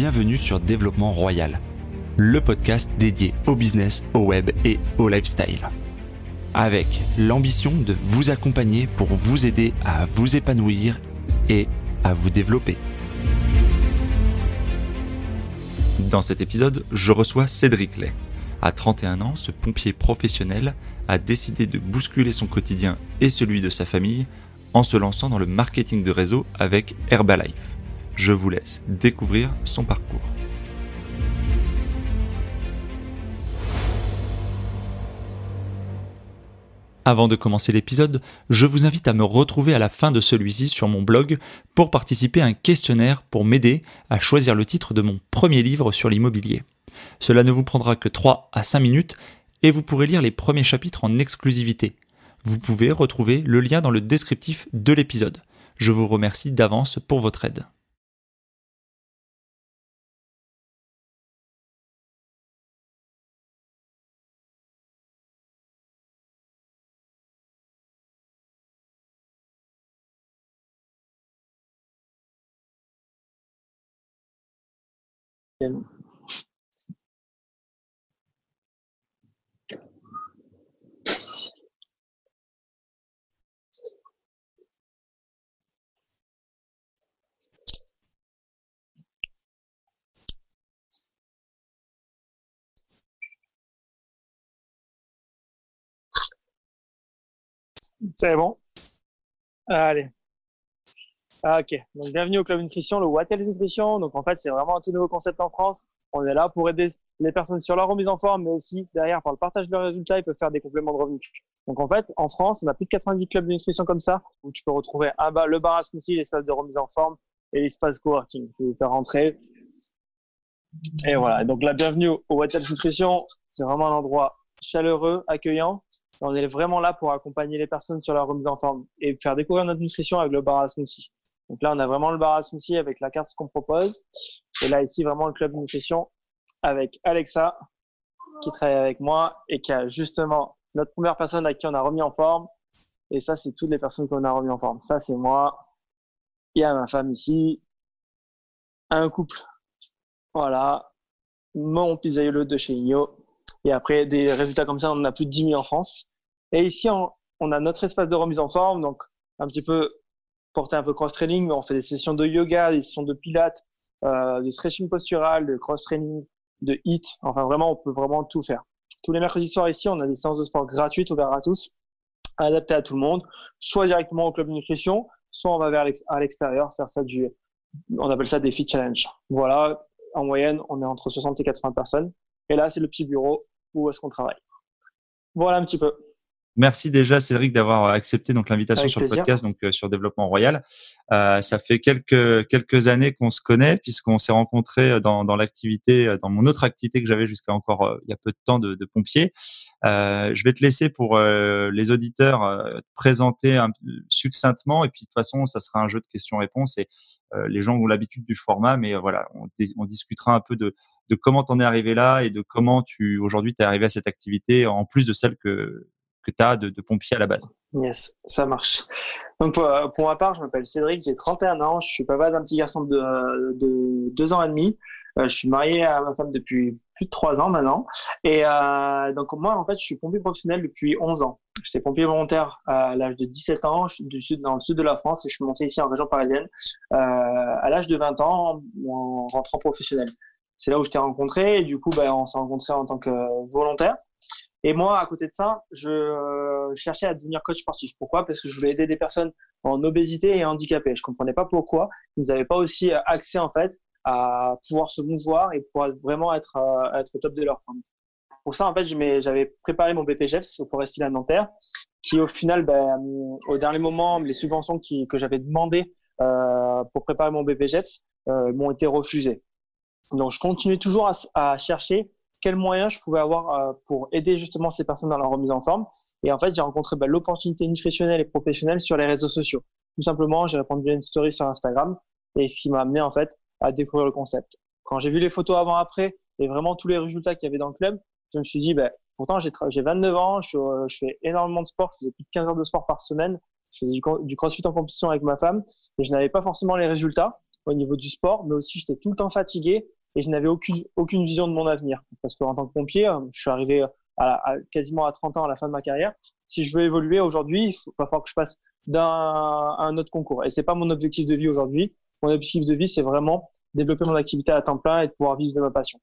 bienvenue sur Développement Royal, le podcast dédié au business, au web et au lifestyle. Avec l'ambition de vous accompagner pour vous aider à vous épanouir et à vous développer. Dans cet épisode, je reçois Cédric Lay. À 31 ans, ce pompier professionnel a décidé de bousculer son quotidien et celui de sa famille en se lançant dans le marketing de réseau avec Herbalife. Je vous laisse découvrir son parcours. Avant de commencer l'épisode, je vous invite à me retrouver à la fin de celui-ci sur mon blog pour participer à un questionnaire pour m'aider à choisir le titre de mon premier livre sur l'immobilier. Cela ne vous prendra que 3 à 5 minutes et vous pourrez lire les premiers chapitres en exclusivité. Vous pouvez retrouver le lien dans le descriptif de l'épisode. Je vous remercie d'avance pour votre aide. C'est bon Allez. Ah, ok. Donc, bienvenue au Club Nutrition, le What Else Nutrition. Donc, en fait, c'est vraiment un tout nouveau concept en France. On est là pour aider les personnes sur leur remise en forme, mais aussi derrière, par le partage de leurs résultats, ils peuvent faire des compléments de revenus. Donc, en fait, en France, on a plus de 90 clubs de nutrition comme ça, où tu peux retrouver un bas, le bar à smoothie, l'espace de remise en forme et l'espace coworking. Vous faire rentrer. Et voilà. Donc, la bienvenue au What Else Nutrition. C'est vraiment un endroit chaleureux, accueillant, on est vraiment là pour accompagner les personnes sur leur remise en forme et faire découvrir notre nutrition avec le bar à smoothie. Donc là, on a vraiment le bar à smoothie avec la carte qu'on propose. Et là, ici, vraiment le club nutrition avec Alexa qui travaille avec moi et qui a justement notre première personne à qui on a remis en forme. Et ça, c'est toutes les personnes qu'on a remis en forme. Ça, c'est moi. Il y a ma femme ici. Un couple. Voilà. Mon pizzaïolo de chez Igno. Et après, des résultats comme ça, on en a plus de 10 000 en France. Et ici, on, a notre espace de remise en forme, donc un petit peu porté un peu cross-training, mais on fait des sessions de yoga, des sessions de pilates, euh, de stretching postural, de cross-training, de HIIT. Enfin, vraiment, on peut vraiment tout faire. Tous les mercredis soirs ici, on a des séances de sport gratuites ouvertes à tous, adaptées à tout le monde, soit directement au club de nutrition, soit on va vers l'extérieur faire ça du, on appelle ça des fit challenge. Voilà, en moyenne, on est entre 60 et 80 personnes. Et là, c'est le petit bureau où est-ce qu'on travaille. Voilà un petit peu. Merci déjà Cédric d'avoir accepté donc l'invitation sur le podcast donc euh, sur développement royal. Euh, ça fait quelques quelques années qu'on se connaît puisqu'on s'est rencontrés euh, dans, dans l'activité dans mon autre activité que j'avais jusqu'à encore il y a peu de temps de, de pompier. je vais te laisser pour les auditeurs présenter un, succinctement et puis de toute façon ça sera un jeu de questions-réponses et les gens ont l'habitude du format mais voilà on, on discutera un peu de de comment t'en es arrivé là et de comment tu aujourd'hui t'es arrivé à cette activité en plus de celle que que de, pompier à la base. Yes, ça marche. Donc pour, ma part, je m'appelle Cédric, j'ai 31 ans, je suis papa d'un petit garçon de, de 2 ans et demi. Euh, je suis marié à ma femme depuis plus de 3 ans maintenant. Et euh, donc moi, en fait, je suis pompier professionnel depuis 11 ans. J'étais pompier volontaire à l'âge de 17 ans dans le sud de la France et je suis monté ici en région parisienne euh, à l'âge de 20 ans en rentrant professionnel. C'est là où je t'ai rencontré et du coup, ben, on s'est rencontré en tant que volontaire. Et moi, à côté de ça, je cherchais à devenir coach sportif. Pourquoi? Parce que je voulais aider des personnes en obésité et handicapées. Je comprenais pas pourquoi ils n'avaient pas aussi accès en fait à pouvoir se mouvoir et pouvoir vraiment être euh, être au top de leur forme. Pour ça, en fait, j'avais préparé mon BPGEPS au Forestier Nanterre, qui au final, ben, au dernier moment, les subventions que j'avais demandées euh, pour préparer mon BPGEPS euh, m'ont été refusées. Donc, je continuais toujours à chercher quels moyens je pouvais avoir euh, pour aider justement ces personnes dans leur remise en forme. Et en fait, j'ai rencontré bah, l'opportunité nutritionnelle et professionnelle sur les réseaux sociaux. Tout simplement, j'ai répondu à une story sur Instagram et ce qui m'a amené en fait à découvrir le concept. Quand j'ai vu les photos avant-après et vraiment tous les résultats qu'il y avait dans le club, je me suis dit, bah, pourtant j'ai 29 ans, je, euh, je, fais énormément de sport, je faisais plus de 15 heures de sport par semaine, je faisais du, du crossfit en compétition avec ma femme et je n'avais pas forcément les résultats. au niveau du sport, mais aussi j'étais tout le temps fatigué et je n'avais aucune, aucune vision de mon avenir. Parce qu'en tant que pompier, euh, je suis arrivé à, quasiment à 30 ans à la fin de ma carrière. Si je veux évoluer aujourd'hui, il va falloir que je passe d'un un autre concours. Et c'est pas mon objectif de vie aujourd'hui. Mon objectif de vie, c'est vraiment développer mon activité à temps plein et de pouvoir vivre de ma passion.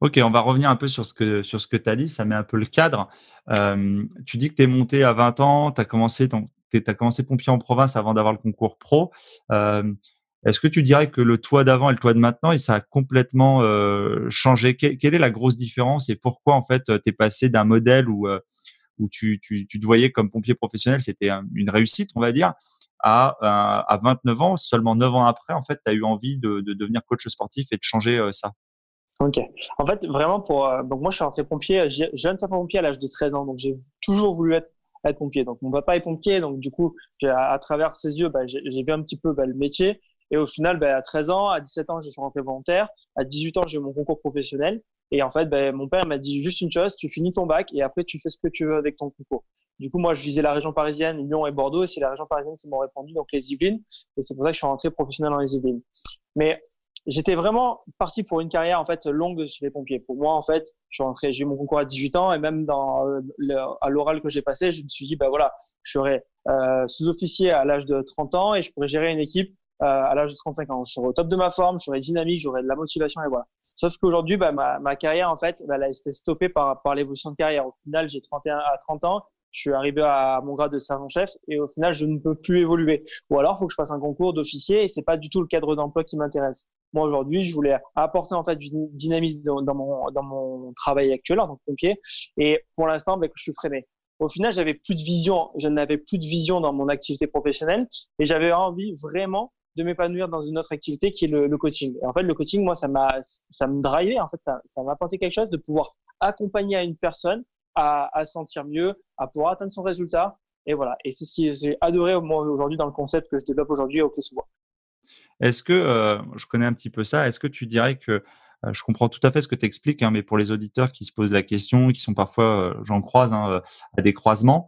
Ok, on va revenir un peu sur ce que, que tu as dit, ça met un peu le cadre. Euh, tu dis que tu es monté à 20 ans, tu as commencé, commencé pompier en province avant d'avoir le concours pro. Euh, est-ce que tu dirais que le toit d'avant et le toit de maintenant, et ça a complètement euh, changé? Quelle, est la grosse différence et pourquoi en fait tu es passé d'un modèle où, euh, où tu, tu, tu, te voyais comme pompier professionnel, c'était une réussite, on va dire, à, à 29 ans, seulement 9 ans après, en fait, tu as eu envie de, de, devenir coach sportif et de changer euh, ça? Ok. En fait, vraiment, pour, donc moi, je suis rentré pompier, jeune sapeur-pompier à l'âge de 13 ans, donc j'ai toujours voulu être être pompier. Donc mon papa est pompier, donc du coup, à, à travers ses yeux, bah, j'ai vu un petit peu bah, le métier. Et au final, ben, à 13 ans, à 17 ans, je suis rentré volontaire. À 18 ans, j'ai eu mon concours professionnel. Et en fait, ben, mon père m'a dit juste une chose, tu finis ton bac et après, tu fais ce que tu veux avec ton concours. Du coup, moi, je visais la région parisienne, Lyon et Bordeaux. Et c'est la région parisienne qui m'ont répondu, donc les Yvelines. Et c'est pour ça que je suis rentré professionnel dans les Yvelines. Mais j'étais vraiment parti pour une carrière en fait longue chez les pompiers. Pour moi, en fait, je suis rentré, j'ai eu mon concours à 18 ans et même dans euh, à l'oral que j'ai passé, je me suis dit, ben voilà, je serai euh, sous-officier à l'âge de 30 ans et je pourrais gérer une équipe à l'âge de 35 ans. Je serai au top de ma forme, je serai dynamique, j'aurai de la motivation et voilà. Sauf qu'aujourd'hui, bah, ma, carrière, en fait, bah, elle a été stoppée par, l'évolution de carrière. Au final, j'ai 31 à 30 ans, je suis arrivé à mon grade de sergent-chef et au final, je ne peux plus évoluer. Ou alors, il faut que je passe un concours d'officier et c'est pas du tout le cadre d'emploi qui m'intéresse. Moi, aujourd'hui, je voulais apporter en fait du dynamisme dans, dans, mon, dans mon travail actuel en tant que pompier. Et pour l'instant, bah, je suis freiné. Au final, j'avais plus de vision, je n'avais plus de vision dans mon activité professionnelle et j'avais envie vraiment de m'épanouir dans une autre activité qui est le, coaching. Et en fait, le coaching, moi, ça m'a, ça me drivait. En fait, ça, m'a apporté quelque chose de pouvoir accompagner à une personne à, à sentir mieux, à pouvoir atteindre son résultat. Et voilà. Et c'est ce que j'ai adoré aujourd'hui dans le concept que je développe aujourd'hui au Clé-sous-Bois. Est-ce que, euh, je connais un petit peu ça, est-ce que tu dirais que euh, je comprends tout à fait ce que tu expliques, hein, mais pour les auditeurs qui se posent la question, qui sont parfois, euh, j'en croise, hein, à des croisements,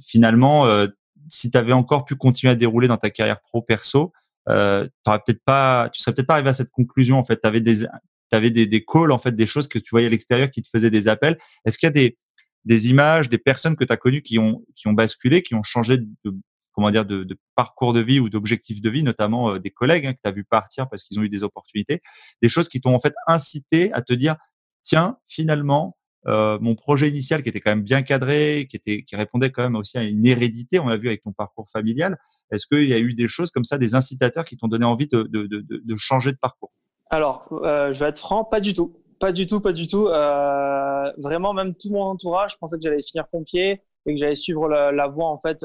finalement, si tu avais encore pu continuer à dérouler dans ta carrière pro perso, euh, peut-être pas, tu serais peut-être pas arrivé à cette conclusion. En fait, tu avais des, des, des calls, en fait, des choses que tu voyais à l'extérieur qui te faisaient des appels. Est-ce qu'il y a des, des images, des personnes que tu as connues qui ont, qui ont basculé, qui ont changé de, comment dire, de, parcours de vie ou d'objectifs de vie, notamment euh, des collègues hein, que tu as vu partir parce qu'ils ont eu des opportunités, des choses qui t'ont en fait incité à te dire, tiens, finalement, euh, mon projet initial qui était quand même bien cadré, qui était qui répondait quand même aussi à une hérédité, on l'a vu avec ton parcours familial. Est-ce qu'il y a eu des choses comme ça, des incitateurs qui t'ont donné envie de, de, de, changer de parcours? Alors, euh, je vais être franc, pas du tout. Pas du tout, pas du tout. Euh, vraiment, même tout mon entourage, je pensais que j'allais finir pompier et que j'allais suivre la, la, voie. En fait,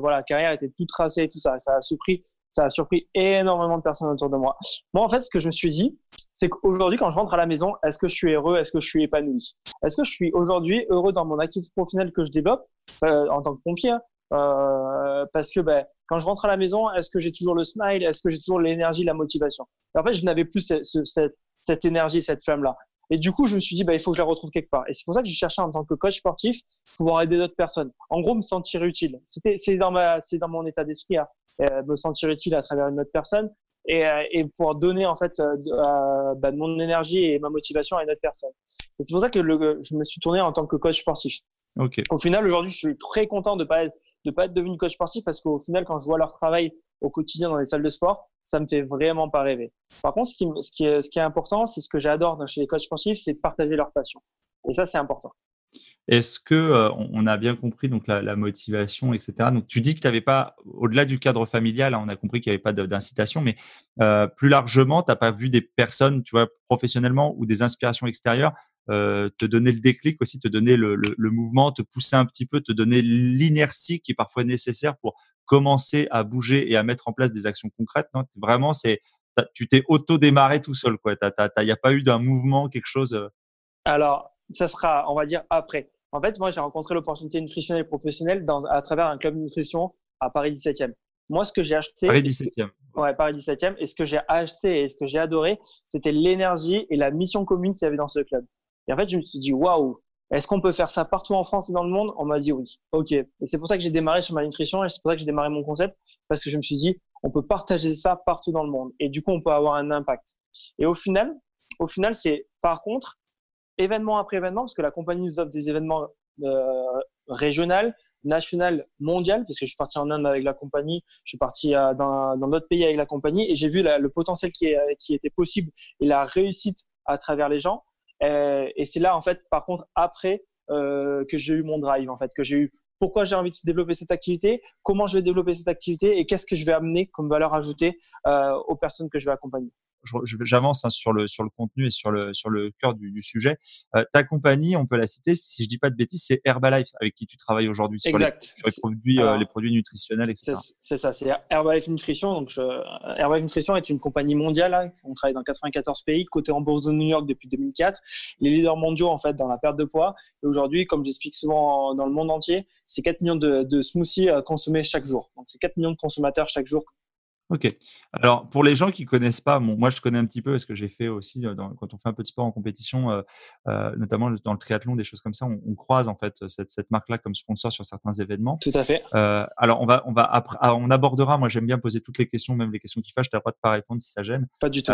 voilà, carrière était tout tracée et tout ça. Ça a surpris, ça a surpris énormément de personnes autour de moi. Moi, en fait, ce que je me suis dit, c'est qu'aujourd'hui, quand je rentre à la maison, est-ce que je suis heureux Est-ce que je suis épanoui? Est-ce que je suis aujourd'hui heureux dans mon activité professionnelle que je développe euh, en tant que pompier euh, Parce que ben, quand je rentre à la maison, est-ce que j'ai toujours le smile Est-ce que j'ai toujours l'énergie, la motivation? En fait, je n'avais plus cette, cette, énergie, cette flamme-là. Et du coup, je me suis dit, bah, il faut que je la retrouve quelque part. Et c'est pour ça que je cherchais en tant que coach sportif pouvoir aider d'autres personnes. En gros, me sentir utile. C'était, c'est dans ma, c'est dans mon état d'esprit, hein. me sentir utile à travers une autre personne et, euh, et pouvoir donner en fait euh, euh, bah, mon énergie et ma motivation à une autre personne. Et c'est pour ça que le, je me suis tourné en tant que coach sportif. Okay. Au final, aujourd'hui, je suis très content de pas être, de pas être devenu coach sportif parce qu'au final, quand je vois leur travail au quotidien dans les salles de sport, ça me fait vraiment pas rêver. Par contre, ce qui, ce qui, est, ce qui est important, c'est ce que j'adore chez les coachs sportifs, c'est de partager leur passion. Et ça, c'est important. Est-ce que euh, on a bien compris donc la, la motivation, etc. Donc tu dis que tu n'avais pas, au-delà du cadre familial, hein, on a compris qu'il n'y avait pas d'incitation, mais euh, plus largement, tu n'as pas vu des personnes, tu vois, professionnellement ou des inspirations extérieures euh, te donner le déclic aussi, te donner le, le, le, mouvement, te pousser un petit peu, te donner l'inertie qui est parfois nécessaire pour commencer à bouger et à mettre en place des actions concrètes. Non, vraiment, c'est tu t'es auto-démarré tout seul, quoi. Il n'y a pas eu d'un mouvement, quelque chose. Alors, ça sera, on va dire, après. En fait, moi, j'ai rencontré l'opportunité nutritionnelle professionnelle dans, à travers un club de nutrition à Paris 17e. Moi, ce que j'ai acheté. Paris 17e. Ouais, Paris 17e. Et ce que j'ai acheté et ce que j'ai adoré, c'était l'énergie et la mission commune qu'il y avait dans ce club. Et en fait, je me suis dit, waouh, est-ce qu'on peut faire ça partout en France et dans le monde? On m'a dit oui. Ok. Et c'est pour ça que j'ai démarré sur ma nutrition et c'est pour ça que j'ai démarré mon concept parce que je me suis dit, on peut partager ça partout dans le monde. Et du coup, on peut avoir un impact. Et au final, au final, c'est par contre, événement après événement, parce que la compagnie nous offre des événements euh, régionaux, national, mondial, parce que je suis parti en Inde avec la compagnie, je suis parti euh, dans d'autres pays avec la compagnie, et j'ai vu le potentiel qui, est, qui était possible et la réussite à travers les gens. Euh, et c'est là, en fait, par contre, après euh, que j'ai eu mon drive, en fait, que j'ai eu pourquoi j'ai envie de développer cette activité, comment je vais développer cette activité et qu'est-ce que je vais amener comme valeur ajoutée aux personnes que je vais accompagner j'avance hein, sur le sur le contenu et sur le sur le cœur du, sujet. Euh, ta compagnie, on peut la citer, si je dis pas de bêtises, c'est Herbalife avec qui tu travailles aujourd'hui sur, les, produits euh, les produits nutritionnels, etc. C'est ça, c'est Herbalife Nutrition. Donc Herbalife Nutrition est une compagnie mondiale. Hein. On travaille dans 94 pays, côté en bourse de New York depuis 2004. Les leaders mondiaux en fait dans la perte de poids. Et aujourd'hui, comme j'explique souvent dans le monde entier, c'est 4 millions de, de smoothies euh, consommés chaque jour. Donc c'est 4 millions de consommateurs chaque jour Ok. Alors, pour les gens qui connaissent pas, moi je connais un petit peu parce que j'ai fait aussi, quand on fait un peu de sport en compétition, notamment dans le triathlon, des choses comme ça, on, croise en fait cette, marque-là comme sponsor sur certains événements. Tout à fait. alors, on va, on va après, ah, on abordera. Moi, j'aime bien poser toutes les questions, même les questions qui fâchent. Tu n'as pas de pas répondre si ça gêne. Pas du tout.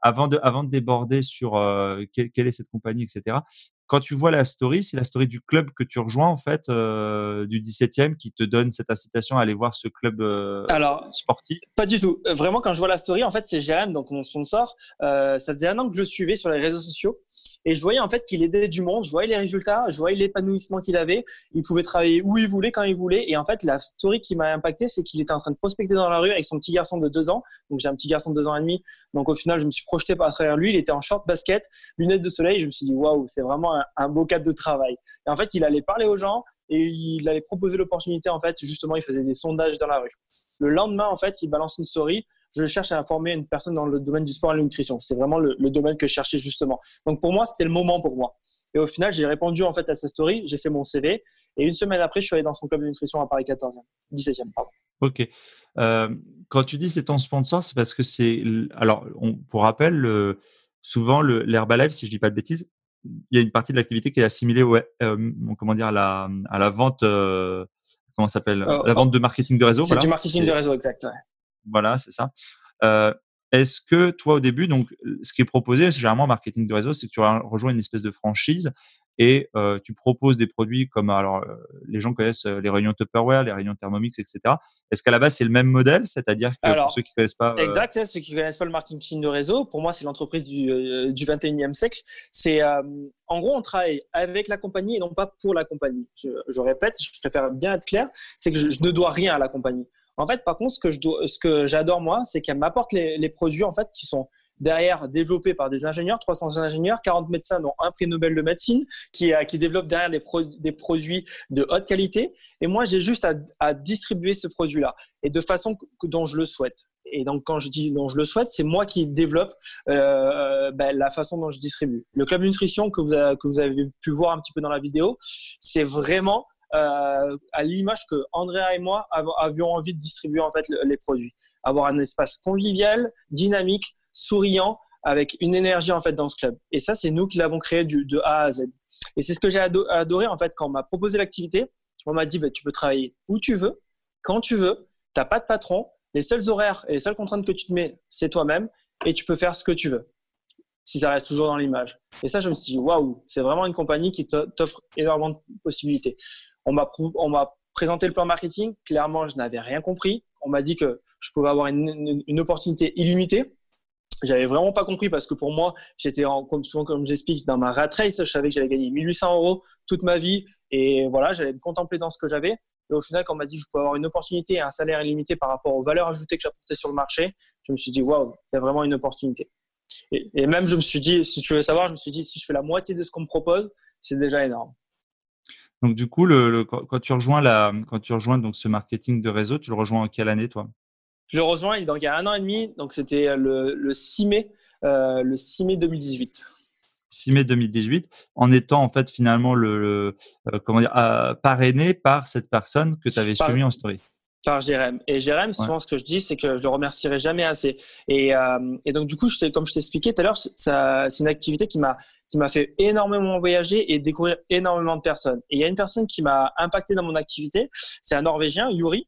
avant de, avant de déborder sur quelle, est cette compagnie, etc quand tu vois la story, c'est la story du club que tu rejoins en fait, euh, du 17e, qui te donne cette incitation à aller voir ce club euh, Alors, sportif? Pas du tout. Euh, vraiment, quand je vois la story, en fait, c'est Jérém, donc mon sponsor. ça faisait un an que je suivais sur les réseaux sociaux et je voyais en fait qu'il aidait du monde. Je voyais les résultats, je voyais l'épanouissement qu'il avait. Il pouvait travailler où il voulait, quand il voulait. Et en fait, la story qui m'a impacté, c'est qu'il était en train de prospecter dans la rue avec son petit garçon de deux ans. Donc j'ai un petit garçon de deux ans et demi. Donc au final, je me suis projeté à travers lui. Il était en short basket, lunettes de soleil. Je me suis dit waouh, c'est vraiment un, beau cadre de travail. Et en fait, il allait parler aux gens et il allait proposer l'opportunité. En fait, justement, il faisait des sondages dans la rue. Le lendemain, en fait, il balance une story. Je cherche à informer une personne dans le domaine du sport et de la nutrition. C'est vraiment le, domaine que je cherchais justement. Donc pour moi, c'était le moment pour moi. Et au final, j'ai répondu en fait à sa story. J'ai fait mon CV et une semaine après, je suis allé dans son club de nutrition à Paris 14e, 17e, pardon. Ok. Euh, quand tu dis c'est ton sponsor, c'est parce que c'est alors pour rappel, souvent l'Herbalife, si je dis pas de bêtises, il y a une partie de l'activité qui est assimilée ouais, euh, comment dire, à, la, à la vente, euh, comment s'appelle euh, La vente de marketing de réseau. C'est du marketing de réseau, exact. Voilà, c'est ça. Est-ce que toi, au début, donc, ce qui est proposé, c'est généralement marketing de réseau, c'est que tu rejoins une espèce de franchise et euh, tu proposes des produits comme alors euh, les gens connaissent euh, les réunions Tupperware, les réunions Thermomix, etc. Est-ce qu'à la base c'est le même modèle, c'est-à-dire que pour ceux qui connaissent pas, exact, ceux qui connaissent pas le marketing de réseau, pour moi c'est l'entreprise du, du 21e siècle. C'est en gros on travaille avec la compagnie et non pas pour la compagnie. Je, je répète, je préfère bien être clair, c'est que je, je, ne dois rien à la compagnie. En fait, par contre, ce que je ce que j'adore moi, c'est qu'elle m'apporte les, les produits en fait qui sont derrière développé par des ingénieurs, 300 ingénieurs, 40 médecins dont un prix Nobel de médecine qui, qui développent derrière des, produits de haute qualité. Et moi, j'ai juste à, distribuer ce produit-là et de façon dont je le souhaite. Et donc, quand je dis dont je le souhaite, c'est moi qui développe euh, ben, la façon dont je distribue. Le club nutrition que vous, avez, que vous avez pu voir un petit peu dans la vidéo, c'est vraiment euh, à l'image que Andrea et moi avions envie de distribuer en fait les produits. Avoir un espace convivial, dynamique, souriant, avec une énergie en fait dans ce club. Et ça, c'est nous qui l'avons créé de A à Z. Et c'est ce que j'ai adoré en fait quand on m'a proposé l'activité. On m'a dit, bah, tu peux travailler où tu veux, quand tu veux, tu n'as pas de patron, les seuls horaires et les seules contraintes que tu te mets, c'est toi-même, et tu peux faire ce que tu veux, si ça reste toujours dans l'image. Et ça, je me suis dit, waouh, c'est vraiment une compagnie qui t'offre énormément de possibilités. On m'a présenté le plan marketing, clairement, je n'avais rien compris. On m'a dit que je pouvais avoir une opportunité illimitée j'avais vraiment pas compris parce que pour moi, j'étais comme souvent comme j'explique dans ma rat race, je savais que j'allais gagner 1800 euros toute ma vie et voilà, j'allais me contempler dans ce que j'avais. Et au final, quand on m'a dit que je pouvais avoir une opportunité et un salaire illimité par rapport aux valeurs ajoutées que j'apportais sur le marché, je me suis dit waouh, il y a vraiment une opportunité. Et, même je me suis dit, si tu veux savoir, je me suis dit si je fais la moitié de ce qu'on me propose, c'est déjà énorme. Donc du coup, quand tu rejoins la, quand tu rejoins donc ce marketing de réseau, tu le rejoins en quelle année toi? Je rejoins donc, il y a un an et demi, donc c'était le, le, 6 mai, euh, le 6 mai 2018. 6 mai 2018, en étant en fait finalement le, euh, comment dire, euh, parrainé par cette personne que tu avais suivi en story. Par Jérém. Et Jérém, souvent ce que je dis, c'est que je le remercierai jamais assez. Et, et donc du coup, je comme je t'ai expliqué tout à l'heure, c'est une activité qui m'a qui m'a fait énormément voyager et découvrir énormément de personnes. Et il y a une personne qui m'a impacté dans mon activité, c'est un Norvégien, Yuri,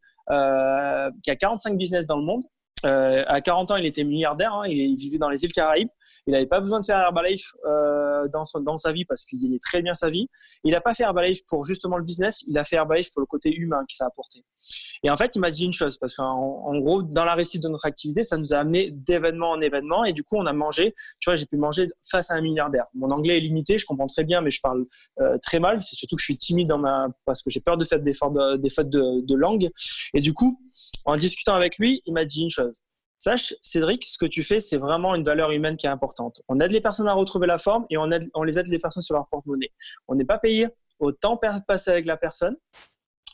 qui a 45 business dans le monde. Euh, à 40 ans, il était milliardaire. Hein, il, vivait dans les îles Caraïbes. Il n'avait pas besoin de faire Herbalife euh, dans, sa vie parce qu'il gagnait très bien sa vie. Il n'a pas fait Herbalife pour justement le business. Il a fait Herbalife pour le côté humain qui ça a apporté. Et en fait, il m'a dit une chose parce qu'en en gros, dans la réussite de notre activité, ça nous a amené d'événement en événement. Et du coup, on a mangé. Tu vois, j'ai pu manger face à un milliardaire. Mon anglais est limité. Je comprends très bien, mais je parle euh, très mal. C'est surtout que je suis timide dans ma parce que j'ai peur de faire des, de, des fautes de, de langue. Et du coup, en discutant avec lui, il m'a dit une chose. Sache, Cédric, ce que tu fais, c'est vraiment une valeur humaine qui est importante. On aide les personnes à retrouver la forme et on, aide, on les aide les personnes sur leur porte-monnaie. On n'est pas payé au temps passé avec la personne,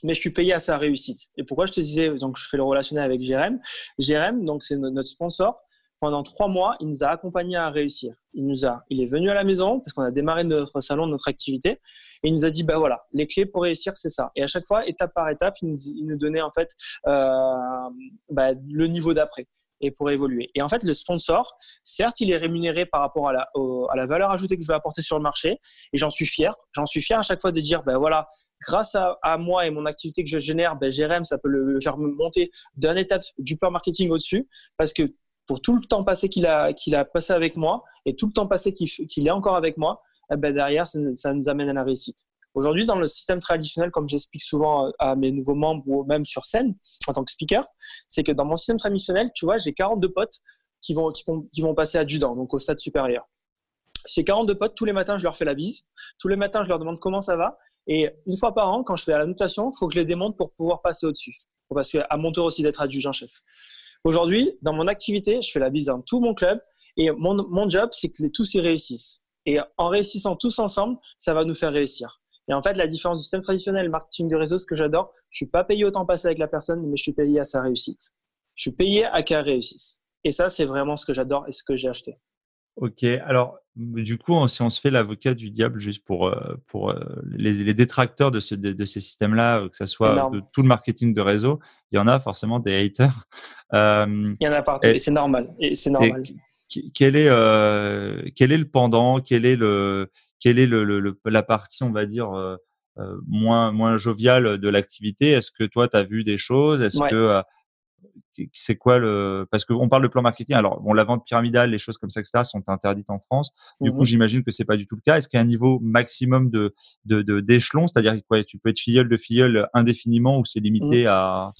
mais je suis payé à sa réussite. Et pourquoi je te disais, donc je fais le relationnel avec Jérém? Jérém, donc c'est notre sponsor. Pendant trois mois, il nous a accompagnés à réussir. Il nous a, il est venu à la maison parce qu'on a démarré notre salon, notre activité, et il nous a dit, bah voilà, les clés pour réussir, c'est ça. Et à chaque fois, étape par étape, il nous, donnait en fait euh, bah, le niveau d'après et pour évoluer. Et en fait, le sponsor, certes, il est rémunéré par rapport à la, valeur ajoutée que je vais apporter sur le marché, et j'en suis fier. J'en suis fier à chaque fois de dire, ben voilà, grâce à, moi et mon activité que je génère, ben GRM, ça peut le, faire monter d'une étape du peur marketing au-dessus, parce que pour tout le temps passé qu'il a, passé avec moi et tout le temps passé qu'il est encore avec moi, eh ben derrière, ça nous amène à la réussite. Aujourd'hui, dans le système traditionnel, comme j'explique souvent à mes nouveaux membres ou même sur scène en tant que speaker, c'est que dans mon système traditionnel, tu vois, j'ai 42 potes qui vont, qui vont, passer à Dudan, donc au stade supérieur. Ces 42 potes, tous les matins, je leur fais la bise. Tous les matins, je leur demande comment ça va. Et une fois par an, quand je fais la notation, il faut que je les démonte pour pouvoir passer au-dessus. Parce qu'à mon tour aussi d'être adjudant-chef. Aujourd'hui, dans mon activité, je fais la bise dans tout mon club. Et mon, mon job, c'est que les, tous y réussissent. Et en réussissant tous ensemble, ça va nous faire réussir. Et en fait, la différence du système traditionnel, marketing de réseau, ce que j'adore, je suis pas payé au temps passé avec la personne, mais je suis payé à sa réussite. Je suis payé à qu'elle réussisse. Et ça, c'est vraiment ce que j'adore et ce que j'ai acheté. Ok, alors du coup, si on se fait l'avocat du diable juste pour, euh, pour euh, les, détracteurs de, ce, de, ces systèmes-là, que ce soit de tout le marketing de réseau, il y en a forcément des haters. Euh, il y en a partout, et, c'est normal. Et c'est normal. quel est, quel est le pendant Quel est le quelle est le, la partie, on va dire, euh, euh, moins, moins joviale de l'activité? Est-ce que toi, tu as vu des choses? Est-ce que euh, c'est quoi le parce qu'on parle de plan marketing alors bon la vente pyramidale les choses comme ça etc sont interdites en France. Du coup mmh j'imagine que c'est pas du tout le cas. Est-ce qu'il y a un niveau maximum de d'échelon de, c'est-à-dire que tu peux être filleul de filleul indéfiniment ou c'est limité mmh. à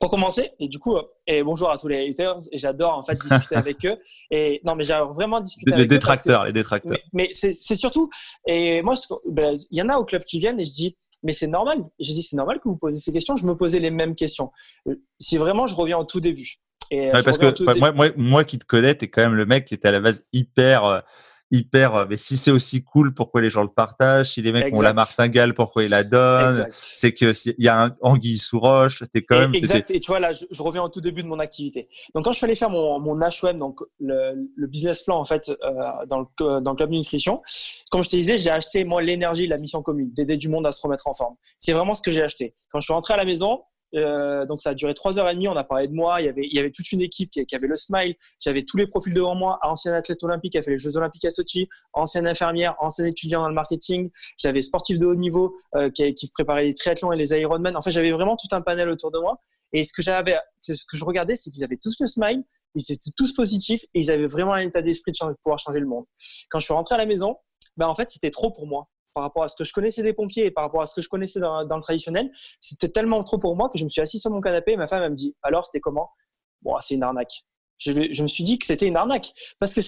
pour commencer, et du coup, euh, et bonjour à tous les haters, et j'adore en fait discuter avec eux. Et non, mais j'adore vraiment discuter avec eux. Les détracteurs, les détracteurs. Mais, c'est surtout, et moi, ben, il y en a au club qui viennent et je dis, mais c'est normal. J'ai dit, c'est normal que vous posez ces questions. Je me posais les mêmes questions. Euh, si vraiment, je reviens au tout début. Et parce que moi, moi, moi, qui te connais, tu es quand même le mec qui était à la base hyper euh, hyper. Euh, mais si c'est aussi cool, pourquoi les gens le partagent? Si les mecs ont la martingale, pourquoi ils la donnent? C'est que s'il y a un anguille sous roche, c'était quand même. Exact. Et tu vois là, je, reviens au tout début de mon activité. Donc quand je suis allé faire mon, mon HOM, donc le, le, business plan en fait euh, dans le dans le club de nutrition, comme je te disais, j'ai acheté moi l'énergie, la mission commune, d'aider du monde à se remettre en forme. C'est vraiment ce que j'ai acheté. Quand je suis rentré à la maison, euh, donc ça a duré trois heures et demie. On a parlé de moi. Il y avait, toute une équipe qui, avait le smile. J'avais tous les profils devant moi. Ancienne athlète olympique qui a fait les Jeux olympiques à Sochi, ancienne infirmière, ancienne étudiant dans le marketing. J'avais sportif de haut niveau euh, qui, qui préparait les triathlons et les Ironman. En fait, j'avais vraiment tout un panel autour de moi. Et ce que j'avais, ce que je regardais, c'est qu'ils avaient tous le smile. Ils étaient tous positifs et ils avaient vraiment un état d'esprit de, de pouvoir changer le monde. Quand je suis rentré à la maison, ben en fait, c'était trop pour moi par rapport à ce que je connaissais des pompiers et par rapport à ce que je connaissais dans, le traditionnel, c'était tellement trop pour moi que je me suis assis sur mon canapé et ma femme elle me dit alors c'était comment? Bon, c'est une arnaque. Je, me suis dit que c'était une arnaque parce que